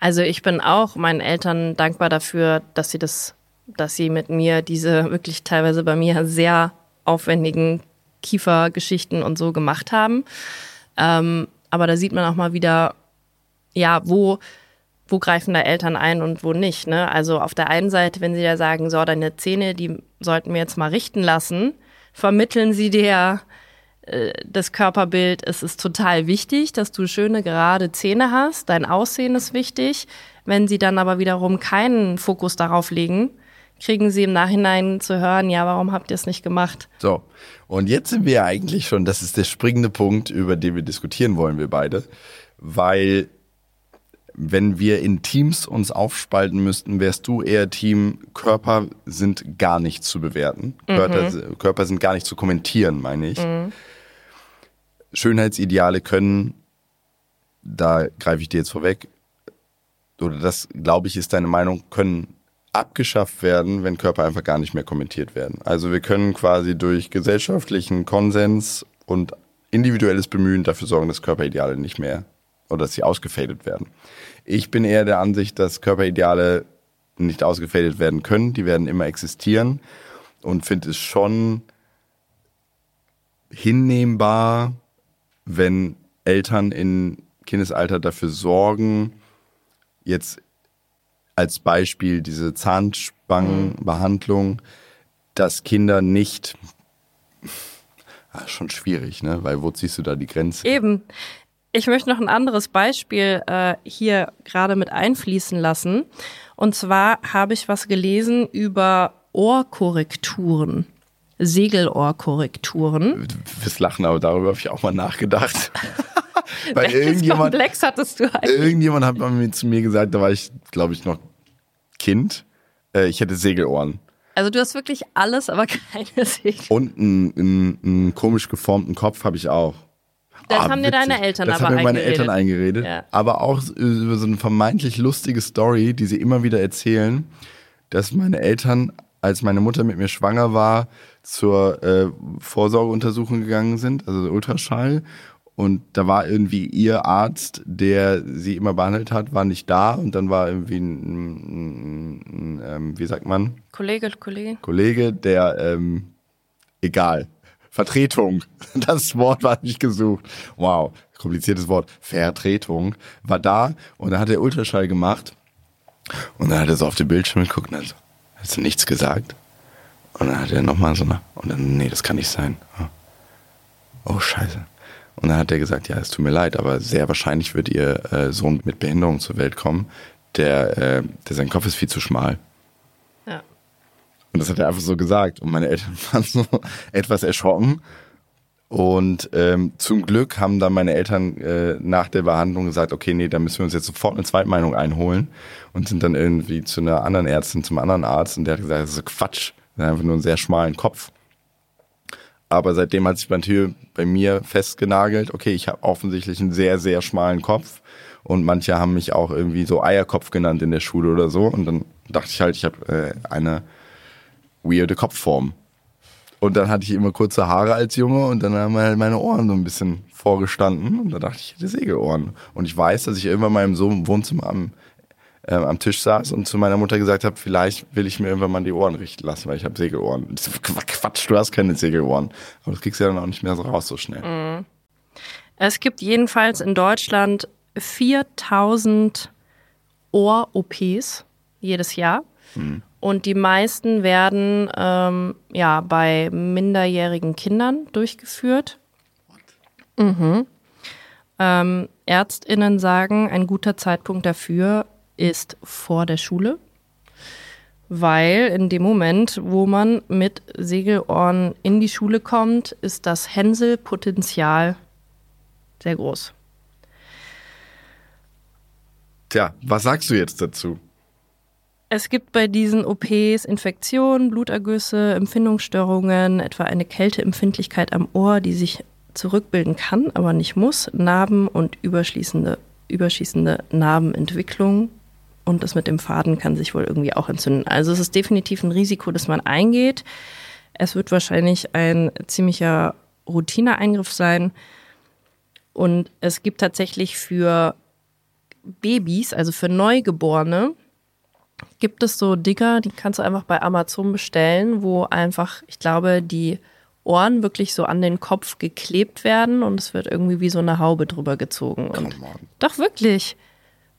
Also ich bin auch meinen Eltern dankbar dafür, dass sie das, dass sie mit mir diese wirklich teilweise bei mir sehr aufwendigen Kiefergeschichten und so gemacht haben. Ähm, aber da sieht man auch mal wieder, ja, wo, wo greifen da Eltern ein und wo nicht. Ne? Also auf der einen Seite, wenn sie da sagen, so, deine Zähne, die sollten wir jetzt mal richten lassen, vermitteln sie dir äh, das Körperbild, es ist total wichtig, dass du schöne, gerade Zähne hast, dein Aussehen ist wichtig. Wenn sie dann aber wiederum keinen Fokus darauf legen, kriegen sie im Nachhinein zu hören, ja, warum habt ihr es nicht gemacht? So, und jetzt sind wir ja eigentlich schon, das ist der springende Punkt, über den wir diskutieren wollen, wir beide, weil wenn wir in Teams uns aufspalten müssten, wärst du eher Team, Körper sind gar nicht zu bewerten. Mhm. Körper, Körper, sind gar nicht zu kommentieren, meine ich. Mhm. Schönheitsideale können, da greife ich dir jetzt vorweg, oder das, glaube ich, ist deine Meinung, können abgeschafft werden, wenn Körper einfach gar nicht mehr kommentiert werden. Also wir können quasi durch gesellschaftlichen Konsens und individuelles Bemühen dafür sorgen, dass Körperideale nicht mehr oder dass sie ausgefadet werden. Ich bin eher der Ansicht, dass Körperideale nicht ausgefadet werden können. Die werden immer existieren und finde es schon hinnehmbar, wenn Eltern in Kindesalter dafür sorgen, jetzt als Beispiel diese Zahnspangenbehandlung, dass Kinder nicht ah, schon schwierig, ne? Weil wo ziehst du da die Grenze? Eben. Ich möchte noch ein anderes Beispiel äh, hier gerade mit einfließen lassen. Und zwar habe ich was gelesen über Ohrkorrekturen. Segelohrkorrekturen. Fürs Lachen, aber darüber habe ich auch mal nachgedacht. Weil irgendjemand, Komplex hattest du eigentlich? Irgendjemand hat mal zu mir gesagt, da war ich, glaube ich, noch Kind, äh, ich hätte Segelohren. Also du hast wirklich alles, aber keine Segel. Und einen, einen, einen komisch geformten Kopf habe ich auch. Das ah, haben dir deine Eltern das aber haben mir meine Eltern eingeredet. Ja. Aber auch über so eine vermeintlich lustige Story, die sie immer wieder erzählen, dass meine Eltern, als meine Mutter mit mir schwanger war, zur äh, Vorsorgeuntersuchung gegangen sind, also Ultraschall. Und da war irgendwie ihr Arzt, der sie immer behandelt hat, war nicht da. Und dann war irgendwie ein, ein, ein, ein ähm, wie sagt man? Kollege, Kollege. Kollege, der, ähm, egal. Vertretung. Das Wort war nicht gesucht. Wow, kompliziertes Wort. Vertretung war da und dann hat er Ultraschall gemacht. Und dann hat er so auf den Bildschirm geguckt und hat so, hast du nichts gesagt? Und dann hat er nochmal so, und dann, nee, das kann nicht sein. Oh, scheiße. Und dann hat er gesagt, ja, es tut mir leid, aber sehr wahrscheinlich wird ihr äh, Sohn mit Behinderung zur Welt kommen, der, äh, der sein Kopf ist viel zu schmal. Ja. Und das hat er einfach so gesagt. Und meine Eltern waren so etwas erschrocken. Und ähm, zum Glück haben dann meine Eltern äh, nach der Behandlung gesagt, okay, nee, da müssen wir uns jetzt sofort eine Zweitmeinung einholen und sind dann irgendwie zu einer anderen Ärztin, zum anderen Arzt und der hat gesagt, das ist Quatsch, das ist einfach nur einen sehr schmalen Kopf. Aber seitdem hat sich natürlich bei mir festgenagelt, okay, ich habe offensichtlich einen sehr, sehr schmalen Kopf und manche haben mich auch irgendwie so Eierkopf genannt in der Schule oder so und dann dachte ich halt, ich habe äh, eine weirde Kopfform. Und dann hatte ich immer kurze Haare als Junge und dann haben halt meine Ohren so ein bisschen vorgestanden und da dachte ich, ich hätte Segelohren. Und ich weiß, dass ich irgendwann mal im Wohnzimmer am, äh, am Tisch saß und zu meiner Mutter gesagt habe, vielleicht will ich mir irgendwann mal die Ohren richten lassen, weil ich habe Segelohren. So, Quatsch, du hast keine Segelohren. Aber das kriegst du ja dann auch nicht mehr so raus so schnell. Mhm. Es gibt jedenfalls in Deutschland 4000 Ohr-OPs jedes Jahr. Mhm. Und die meisten werden ähm, ja bei minderjährigen Kindern durchgeführt. Mhm. Ähm, Ärztinnen sagen, ein guter Zeitpunkt dafür ist vor der Schule, weil in dem Moment, wo man mit Segelohren in die Schule kommt, ist das Hänselpotenzial sehr groß. Tja, was sagst du jetzt dazu? Es gibt bei diesen OPs Infektionen, Blutergüsse, Empfindungsstörungen, etwa eine Kälteempfindlichkeit am Ohr, die sich zurückbilden kann, aber nicht muss, Narben und überschießende Narbenentwicklung. Und das mit dem Faden kann sich wohl irgendwie auch entzünden. Also es ist definitiv ein Risiko, das man eingeht. Es wird wahrscheinlich ein ziemlicher Routineeingriff sein. Und es gibt tatsächlich für Babys, also für Neugeborene, gibt es so Digger, die kannst du einfach bei Amazon bestellen, wo einfach, ich glaube, die Ohren wirklich so an den Kopf geklebt werden und es wird irgendwie wie so eine Haube drüber gezogen. Und doch wirklich.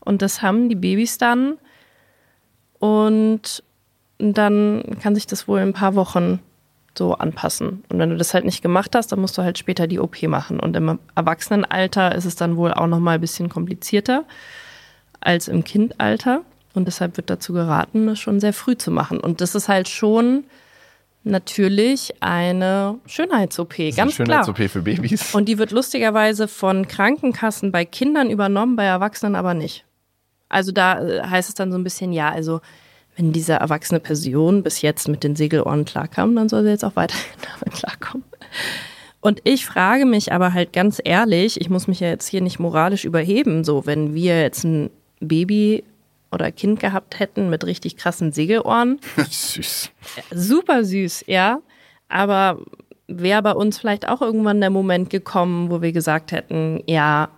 Und das haben die Babys dann. Und dann kann sich das wohl in ein paar Wochen so anpassen. Und wenn du das halt nicht gemacht hast, dann musst du halt später die OP machen. Und im Erwachsenenalter ist es dann wohl auch noch mal ein bisschen komplizierter als im Kindalter. Und deshalb wird dazu geraten, das schon sehr früh zu machen. Und das ist halt schon natürlich eine Schönheits-OP, ganz Schönheits-OP für Babys. Und die wird lustigerweise von Krankenkassen bei Kindern übernommen, bei Erwachsenen aber nicht. Also da äh, heißt es dann so ein bisschen, ja, also wenn diese erwachsene Person bis jetzt mit den Segelohren klarkam, dann soll sie jetzt auch weiterhin damit klarkommen. Und ich frage mich aber halt ganz ehrlich, ich muss mich ja jetzt hier nicht moralisch überheben, so wenn wir jetzt ein Baby oder Kind gehabt hätten mit richtig krassen Segelohren. süß. Super süß, ja. Aber wäre bei uns vielleicht auch irgendwann der Moment gekommen, wo wir gesagt hätten, ja,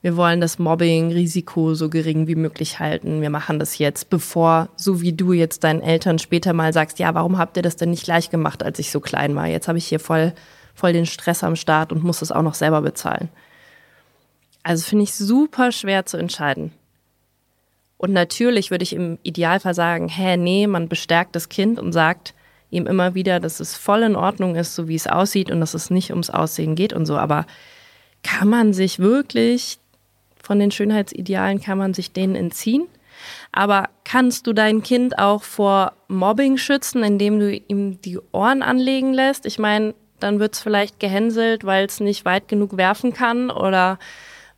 wir wollen das Mobbing-Risiko so gering wie möglich halten. Wir machen das jetzt, bevor, so wie du jetzt deinen Eltern später mal sagst, ja, warum habt ihr das denn nicht gleich gemacht, als ich so klein war? Jetzt habe ich hier voll, voll den Stress am Start und muss das auch noch selber bezahlen. Also finde ich super schwer zu entscheiden. Und natürlich würde ich im Idealfall sagen, hä, nee, man bestärkt das Kind und sagt ihm immer wieder, dass es voll in Ordnung ist, so wie es aussieht und dass es nicht ums Aussehen geht und so. Aber kann man sich wirklich von den Schönheitsidealen, kann man sich denen entziehen? Aber kannst du dein Kind auch vor Mobbing schützen, indem du ihm die Ohren anlegen lässt? Ich meine, dann wird es vielleicht gehänselt, weil es nicht weit genug werfen kann oder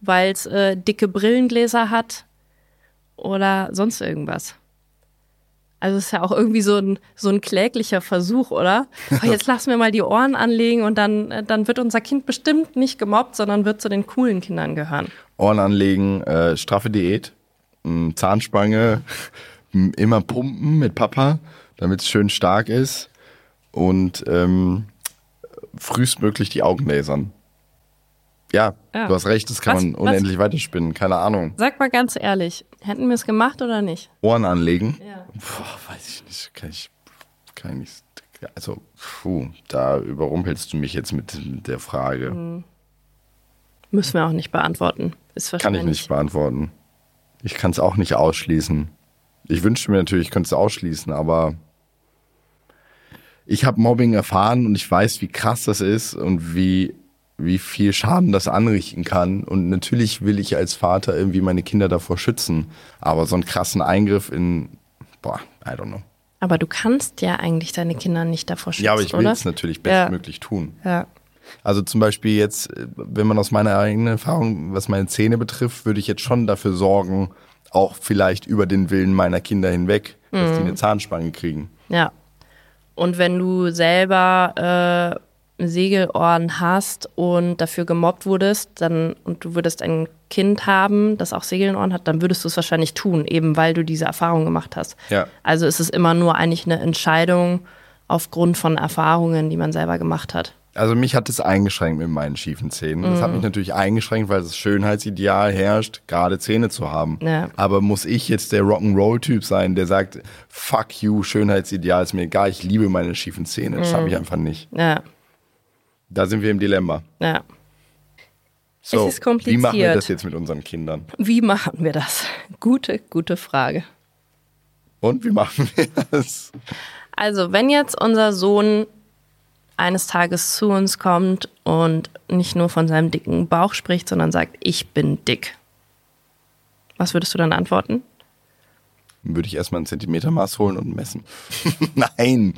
weil es äh, dicke Brillengläser hat oder sonst irgendwas. Also es ist ja auch irgendwie so ein, so ein kläglicher Versuch, oder? Aber jetzt lassen wir mal die Ohren anlegen und dann, äh, dann wird unser Kind bestimmt nicht gemobbt, sondern wird zu den coolen Kindern gehören. Ohren anlegen, äh, straffe Diät, Zahnspange, immer pumpen mit Papa, damit es schön stark ist und ähm, frühestmöglich die Augen lasern. Ja, ja, du hast recht, das kann was, man unendlich was? weiterspinnen, keine Ahnung. Sag mal ganz ehrlich, hätten wir es gemacht oder nicht? Ohren anlegen? Ja. Boah, weiß ich nicht, kann ich, kann ich nicht. Also, puh, da überrumpelst du mich jetzt mit der Frage. Hm. Müssen wir auch nicht beantworten. Ist kann ich nicht beantworten. Ich kann es auch nicht ausschließen. Ich wünschte mir natürlich, ich könnte es ausschließen, aber ich habe Mobbing erfahren und ich weiß, wie krass das ist und wie wie viel Schaden das anrichten kann. Und natürlich will ich als Vater irgendwie meine Kinder davor schützen. Aber so einen krassen Eingriff in, boah, I don't know. Aber du kannst ja eigentlich deine Kinder nicht davor schützen, Ja, aber ich will es natürlich Ja. bestmöglich tun. Ja. Also zum Beispiel jetzt, äh, wenn man aus meiner eigenen Erfahrung, was meine Zähne betrifft, würde ich jetzt schon dafür sorgen, auch vielleicht über den Willen meiner Kinder hinweg, dass Mhm. die eine Zahnspange kriegen. Ja. Und wenn du selber äh, Segelohren hast und dafür gemobbt wurdest, dann und du würdest ein Kind haben, das auch Segelohren hat, dann würdest du es wahrscheinlich tun, eben weil du diese Erfahrung gemacht hast. Ja. Also ist es immer nur eigentlich eine Entscheidung aufgrund von Erfahrungen, die man selber gemacht hat. Also mich hat es eingeschränkt mit meinen schiefen Zähnen. Das Mhm. hat mich natürlich eingeschränkt, weil das Schönheitsideal herrscht, gerade Zähne zu haben. Ja. Aber muss ich jetzt der Rock'n'Roll-Typ sein, der sagt, fuck you, Schönheitsideal ist mir egal, ich liebe meine schiefen Zähne. Das Mhm. schaffe ich einfach nicht. Ja, Da sind wir im Dilemma. ja. So, Es ist Wie machen wir kompliziert. das jetzt mit unseren Kindern? Wie machen wir das? Gute, gute Frage. Und wie machen wir das? Also, wenn jetzt unser Sohn eines Tages zu uns kommt und nicht nur von seinem dicken Bauch spricht, sondern sagt, ich bin dick. Was würdest du dann antworten? Würde ich erstmal ein Zentimetermaß holen und messen. Nein.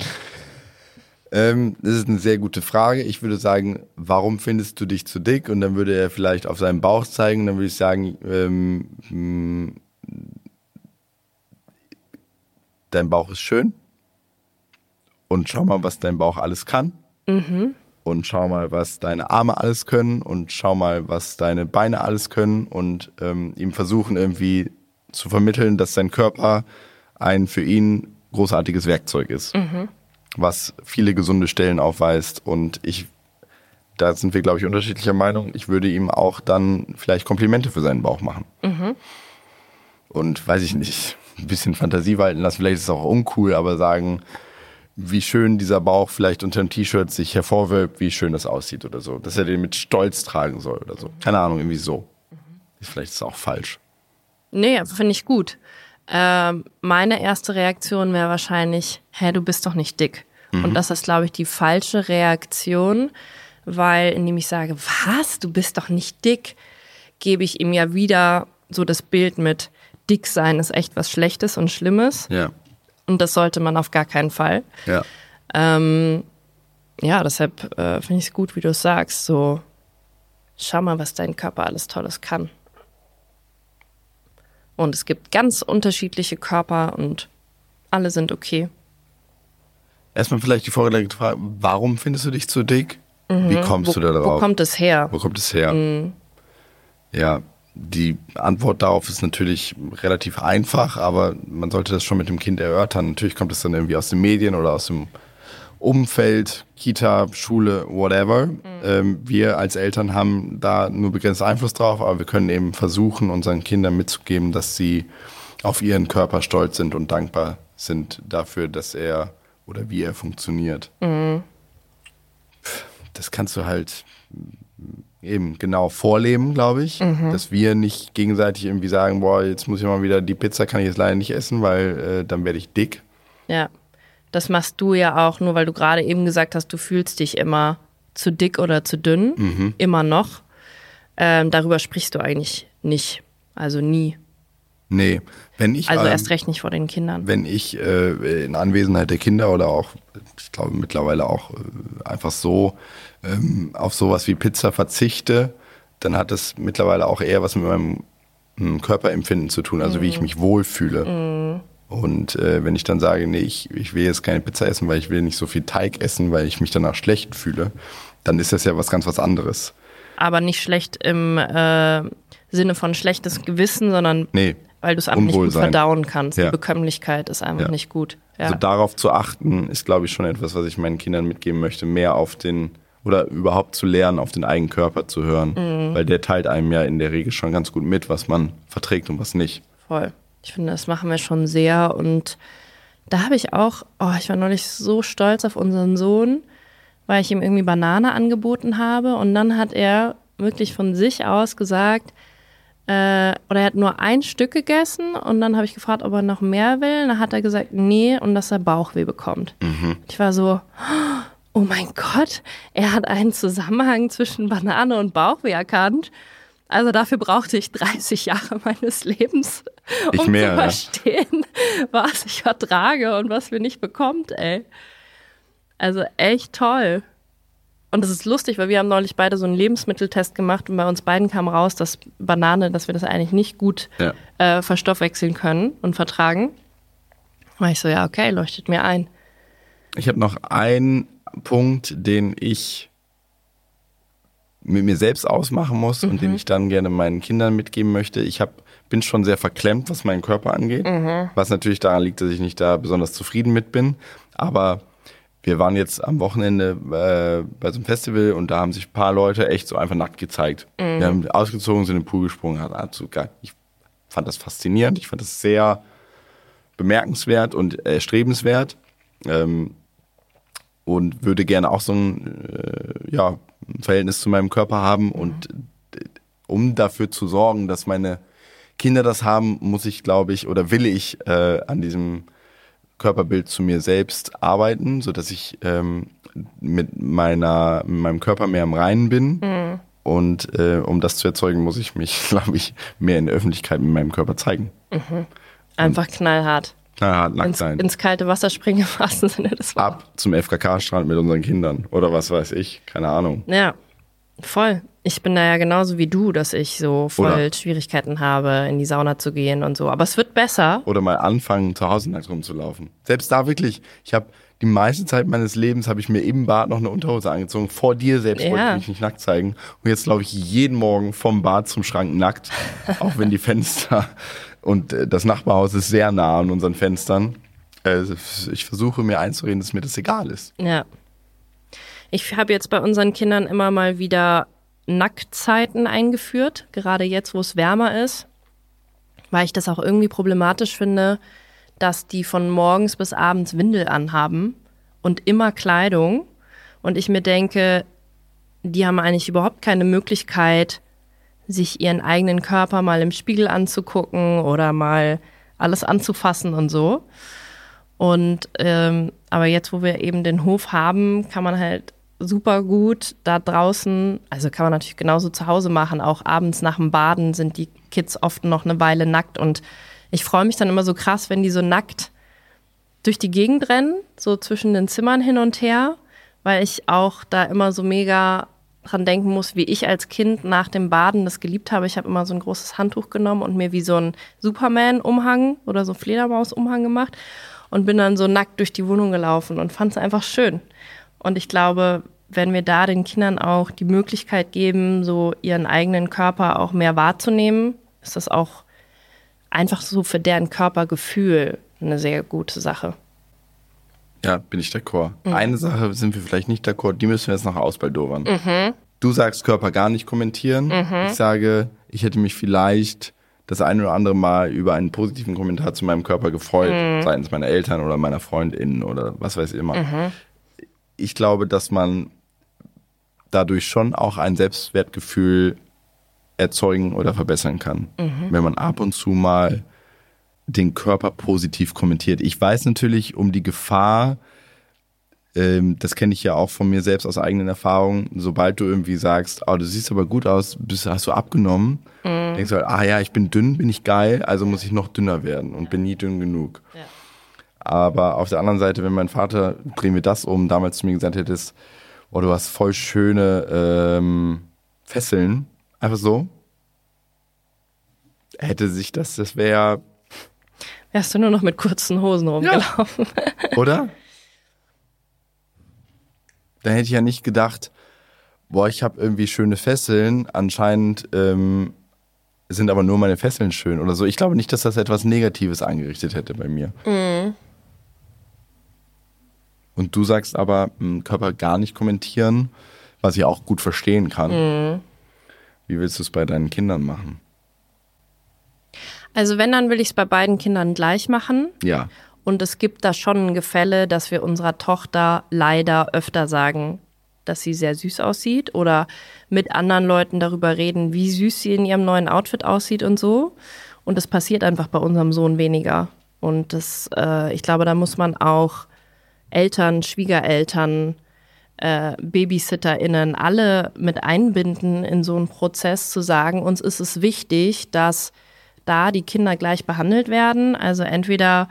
Ähm, das ist eine sehr gute Frage. Ich würde sagen, warum findest du dich zu dick? Und dann würde er vielleicht auf seinen Bauch zeigen. Dann würde ich sagen, ähm, mh, dein Bauch ist schön. Und schau mal, was dein Bauch alles kann. Und schau mal, was deine Arme alles können. Und schau mal, was deine Beine alles können. Und ähm, ihm versuchen irgendwie zu vermitteln, dass sein Körper ein für ihn großartiges Werkzeug ist, was viele gesunde Stellen aufweist. Und ich, da sind wir, glaube ich, unterschiedlicher Meinung. Ich würde ihm auch dann vielleicht Komplimente für seinen Bauch machen. Und weiß ich nicht, ein bisschen Fantasie walten lassen. Vielleicht ist es auch uncool, aber sagen, wie schön dieser Bauch vielleicht unter dem T-Shirt sich hervorwölbt, wie schön das aussieht oder so. Dass er den mit Stolz tragen soll oder so. Keine Ahnung, irgendwie so. Vielleicht ist es auch falsch. Nee, finde ich gut. Ähm, meine erste Reaktion wäre wahrscheinlich, hä, du bist doch nicht dick. Und das ist, glaube ich, die falsche Reaktion, weil indem ich sage, was, du bist doch nicht dick, gebe ich ihm ja wieder so das Bild mit, dick sein ist echt was Schlechtes und Schlimmes. Ja. Und das sollte man auf gar keinen Fall. Ja. Ähm, ja, deshalb äh, finde ich es gut, wie du es sagst. So, schau mal, was dein Körper alles Tolles kann. Und es gibt ganz unterschiedliche Körper und alle sind okay. Erstmal vielleicht die vorgelegte Frage, warum findest du dich zu dick? Wie kommst Wo, du da drauf? wo kommt es her? Wo kommt es her? Ja, die Antwort darauf ist natürlich relativ einfach, aber man sollte das schon mit dem Kind erörtern. Natürlich kommt es dann irgendwie aus den Medien oder aus dem Umfeld, Kita, Schule, whatever. Ähm, wir als Eltern haben da nur begrenzt Einfluss drauf, aber wir können eben versuchen, unseren Kindern mitzugeben, dass sie auf ihren Körper stolz sind und dankbar sind dafür, dass er oder wie er funktioniert. Das kannst du halt eben genau vorleben, glaube ich. Dass wir nicht gegenseitig irgendwie sagen, boah, jetzt muss ich mal wieder die Pizza kann ich jetzt leider nicht essen, weil äh, dann werde ich dick. Ja, das machst du ja auch, nur weil du gerade eben gesagt hast, du fühlst dich immer zu dick oder zu dünn. Immer noch. Ähm, darüber sprichst du eigentlich nicht. Also nie. Nee, wenn ich Also ähm, erst recht nicht vor den Kindern. wenn ich äh, in Anwesenheit der Kinder oder auch, ich glaube mittlerweile auch äh, einfach so ähm, auf sowas wie Pizza verzichte, dann hat das mittlerweile auch eher was mit meinem mm, Körperempfinden zu tun, also wie ich mich wohlfühle. Und äh, wenn ich dann sage, nee, ich, ich will jetzt keine Pizza essen, weil ich will nicht so viel Teig essen, weil ich mich danach schlecht fühle, dann ist das ja was ganz was anderes. Aber nicht schlecht im äh, Sinne von schlechtes Gewissen, sondern Nee, weil du es einfach nicht gut verdauen kannst. Ja. Die Bekömmlichkeit ist einfach Ja. nicht gut. Ja. Also darauf zu achten, ist, glaube ich, schon etwas, was ich meinen Kindern mitgeben möchte, mehr auf den oder überhaupt zu lernen, auf den eigenen Körper zu hören. Mhm. Weil der teilt einem ja in der Regel schon ganz gut mit, was man verträgt und was nicht. Voll. Ich finde, das machen wir schon sehr. Und da habe ich auch, oh, ich war neulich so stolz auf unseren Sohn, weil ich ihm irgendwie Banane angeboten habe. Und dann hat er wirklich von sich aus gesagt, äh, oder er hat nur ein Stück gegessen und dann habe ich gefragt, ob er noch mehr will. Und dann hat er gesagt, nee, und dass er Bauchweh bekommt. Ich war so, oh mein Gott, er hat einen Zusammenhang zwischen Banane und Bauchweh erkannt. Also dafür brauchte ich 30 Jahre meines Lebens, um Ich mehr, zu ja. verstehen, was ich vertrage und was mir nicht bekommt, ey. Also echt toll. Und es ist lustig, weil wir haben neulich beide so einen Lebensmitteltest gemacht und bei uns beiden kam raus, dass Banane, dass wir das eigentlich nicht gut Ja. äh, verstoffwechseln können und vertragen. War ich so, ja, okay, leuchtet mir ein. Ich habe noch einen Punkt, den ich mit mir selbst ausmachen muss und den ich dann gerne meinen Kindern mitgeben möchte. Ich hab, bin schon sehr verklemmt, was meinen Körper angeht, was natürlich daran liegt, dass ich nicht da besonders zufrieden mit bin. Aber wir waren jetzt am Wochenende äh, bei so einem Festival und da haben sich ein paar Leute echt so einfach nackt gezeigt. Wir haben ausgezogen, sind in den Pool gesprungen, hat absolut geil. Ich fand das faszinierend, ich fand das sehr bemerkenswert und erstrebenswert. Ähm, und würde gerne auch so ein, äh, ja, ein Verhältnis zu meinem Körper haben. Und äh, um dafür zu sorgen, dass meine Kinder das haben, muss ich, glaube ich, oder will ich äh, an diesem Körperbild zu mir selbst arbeiten, sodass ich ähm, mit, meiner, mit meinem Körper mehr im Reinen bin. Und äh, um das zu erzeugen, muss ich mich, glaube ich, mehr in der Öffentlichkeit mit meinem Körper zeigen. Einfach knallhart. Knallhart nackt Ins, sein. ins kalte Wasser springen im wahrsten Sinne des Wortes. Ab zum FKK-Strand mit unseren Kindern. Oder was weiß ich. Keine Ahnung. Ja, voll. Ich bin da ja genauso wie du, dass ich so voll Oder- Schwierigkeiten habe, in die Sauna zu gehen und so. Aber es wird besser. Oder mal anfangen, zu Hause nackt rumzulaufen. Selbst da wirklich. Ich habe die meiste Zeit meines Lebens habe ich mir im Bad noch eine Unterhose angezogen. Vor dir selbst wollte Ja. ich mich nicht nackt zeigen. Und jetzt laufe ich jeden Morgen vom Bad zum Schrank nackt. auch wenn die Fenster und äh, das Nachbarhaus ist sehr nah an unseren Fenstern. Äh, Ich versuche mir einzureden, dass mir das egal ist. Ja. Ich habe jetzt bei unseren Kindern immer mal wieder Nacktzeiten eingeführt, gerade jetzt, wo es wärmer ist, weil ich das auch irgendwie problematisch finde, dass die von morgens bis abends Windel anhaben und immer Kleidung. Und ich mir denke, die haben eigentlich überhaupt keine Möglichkeit, sich ihren eigenen Körper mal im Spiegel anzugucken oder mal alles anzufassen und so. Und ähm, aber jetzt, wo wir eben den Hof haben, kann man halt super gut da draußen, also kann man natürlich genauso zu Hause machen, auch abends nach dem Baden sind die Kids oft noch eine Weile nackt und ich freue mich dann immer so krass, wenn die so nackt durch die Gegend rennen, so zwischen den Zimmern hin und her, weil ich auch da immer so mega dran denken muss, wie ich als Kind nach dem Baden das geliebt habe. Ich habe immer so ein großes Handtuch genommen und mir wie so ein Superman-Umhang oder so Fledermaus-Umhang gemacht und bin dann so nackt durch die Wohnung gelaufen und fand es einfach schön. Und ich glaube, wenn wir da den Kindern auch die Möglichkeit geben, so ihren eigenen Körper auch mehr wahrzunehmen, ist das auch einfach so für deren Körpergefühl eine sehr gute Sache. Ja, bin ich d'accord. Eine Sache sind wir vielleicht nicht d'accord, die müssen wir jetzt noch ausbaldowern. Du sagst Körper gar nicht kommentieren. Ich sage, ich hätte mich vielleicht das eine oder andere Mal über einen positiven Kommentar zu meinem Körper gefreut, seitens meiner Eltern oder meiner Freundinnen oder was weiß ich immer. Ich glaube, dass man dadurch schon auch ein Selbstwertgefühl erzeugen oder verbessern kann, wenn man ab und zu mal den Körper positiv kommentiert. Ich weiß natürlich um die Gefahr, ähm, das kenne ich ja auch von mir selbst aus eigenen Erfahrungen, sobald du irgendwie sagst, oh, du siehst aber gut aus, bist, hast du abgenommen, denkst du halt, ah ja, ich bin dünn, bin ich geil, also muss ich noch dünner werden und bin nie dünn genug. Aber auf der anderen Seite, wenn mein Vater, drehen wir das um, damals zu mir gesagt hättest, oh, du hast voll schöne ähm, Fesseln, einfach so, hätte sich das, das wäre Wärst du nur noch mit kurzen Hosen rumgelaufen? Oder? Dann hätte ich ja nicht gedacht, boah, ich habe irgendwie schöne Fesseln, anscheinend ähm, sind aber nur meine Fesseln schön oder so. Ich glaube nicht, dass das etwas Negatives angerichtet hätte bei mir. Und du sagst aber, m, Körper gar nicht kommentieren, was ich auch gut verstehen kann. Wie willst du es bei deinen Kindern machen? Also wenn, dann will ich es bei beiden Kindern gleich machen. Ja. Und es gibt da schon ein Gefälle, dass wir unserer Tochter leider öfter sagen, dass sie sehr süß aussieht oder mit anderen Leuten darüber reden, wie süß sie in ihrem neuen Outfit aussieht und so. Und das passiert einfach bei unserem Sohn weniger. Und das, äh, ich glaube, da muss man auch Eltern, Schwiegereltern äh, BabysitterInnen alle mit einbinden in so einen Prozess, zu sagen, uns ist es wichtig, dass da die Kinder gleich behandelt werden. Also entweder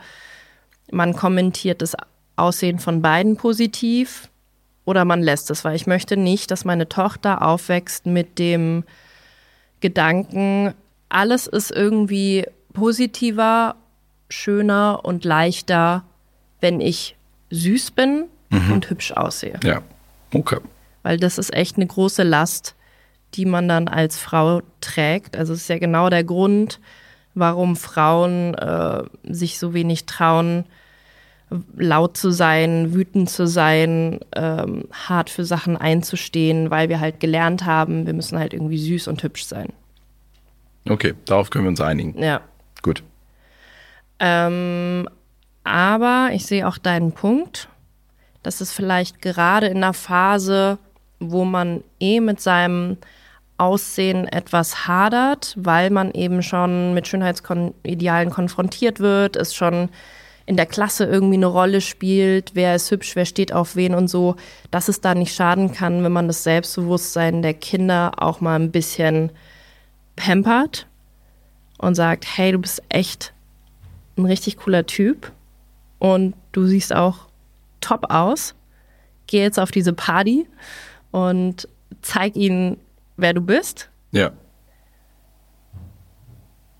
man kommentiert das Aussehen von beiden positiv oder man lässt es, weil ich möchte nicht, dass meine Tochter aufwächst mit dem Gedanken, alles ist irgendwie positiver, schöner und leichter, wenn ich süß bin mhm. und hübsch aussehe. Ja, okay. Weil das ist echt eine große Last, die man dann als Frau trägt. Also es ist ja genau der Grund, warum Frauen äh, sich so wenig trauen, laut zu sein, wütend zu sein, ähm, hart für Sachen einzustehen, weil wir halt gelernt haben, wir müssen halt irgendwie süß und hübsch sein. Okay, darauf können wir uns einigen. Ja. Gut. Ähm, aber ich sehe auch deinen Punkt, dass es vielleicht gerade in einer Phase, wo man eh mit seinem Aussehen etwas hadert, weil man eben schon mit Schönheitsidealen konfrontiert wird, es schon in der Klasse irgendwie eine Rolle spielt, wer ist hübsch, wer steht auf wen und so, dass es da nicht schaden kann, wenn man das Selbstbewusstsein der Kinder auch mal ein bisschen pampert und sagt, hey, du bist echt ein richtig cooler Typ und du siehst auch top aus. Geh jetzt auf diese Party und zeig ihnen, wer du bist. Ja.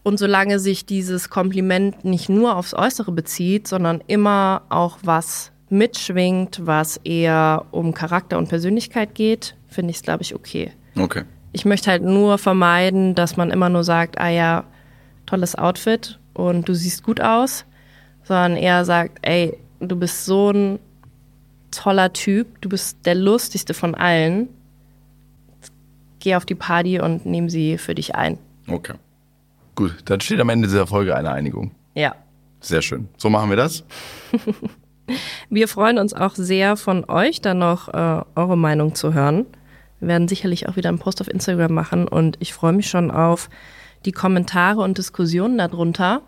Und solange sich dieses Kompliment nicht nur aufs Äußere bezieht, sondern immer auch was mitschwingt, was eher um Charakter und Persönlichkeit geht, finde ich es, glaube ich, okay. Okay. Ich möchte halt nur vermeiden, dass man immer nur sagt, ah ja, tolles Outfit und du siehst gut aus, sondern eher sagt, ey, du bist so ein toller Typ, du bist der lustigste von allen. Geh auf die Party und nimm sie für dich ein. Okay. Gut, dann steht am Ende dieser Folge eine Einigung. Ja. Sehr schön. So machen wir das. wir freuen uns auch sehr von euch dann noch äh, eure Meinung zu hören. Wir werden sicherlich auch wieder einen Post auf Instagram machen und ich freue mich schon auf die Kommentare und Diskussionen darunter,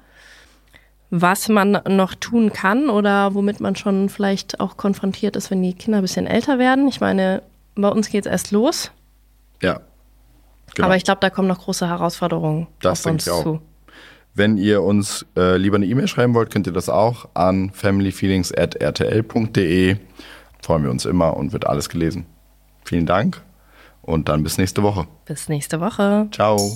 was man noch tun kann oder womit man schon vielleicht auch konfrontiert ist, wenn die Kinder ein bisschen älter werden. Ich meine, bei uns geht es erst los. Ja, Genau. Aber ich glaube, da kommen noch große Herausforderungen das auf uns zu. Wenn ihr uns äh, lieber eine E-Mail schreiben wollt, könnt ihr das auch an familyfeelings.rtl.de. Freuen wir uns immer und wird alles gelesen. Vielen Dank und dann bis nächste Woche. Bis nächste Woche. Ciao.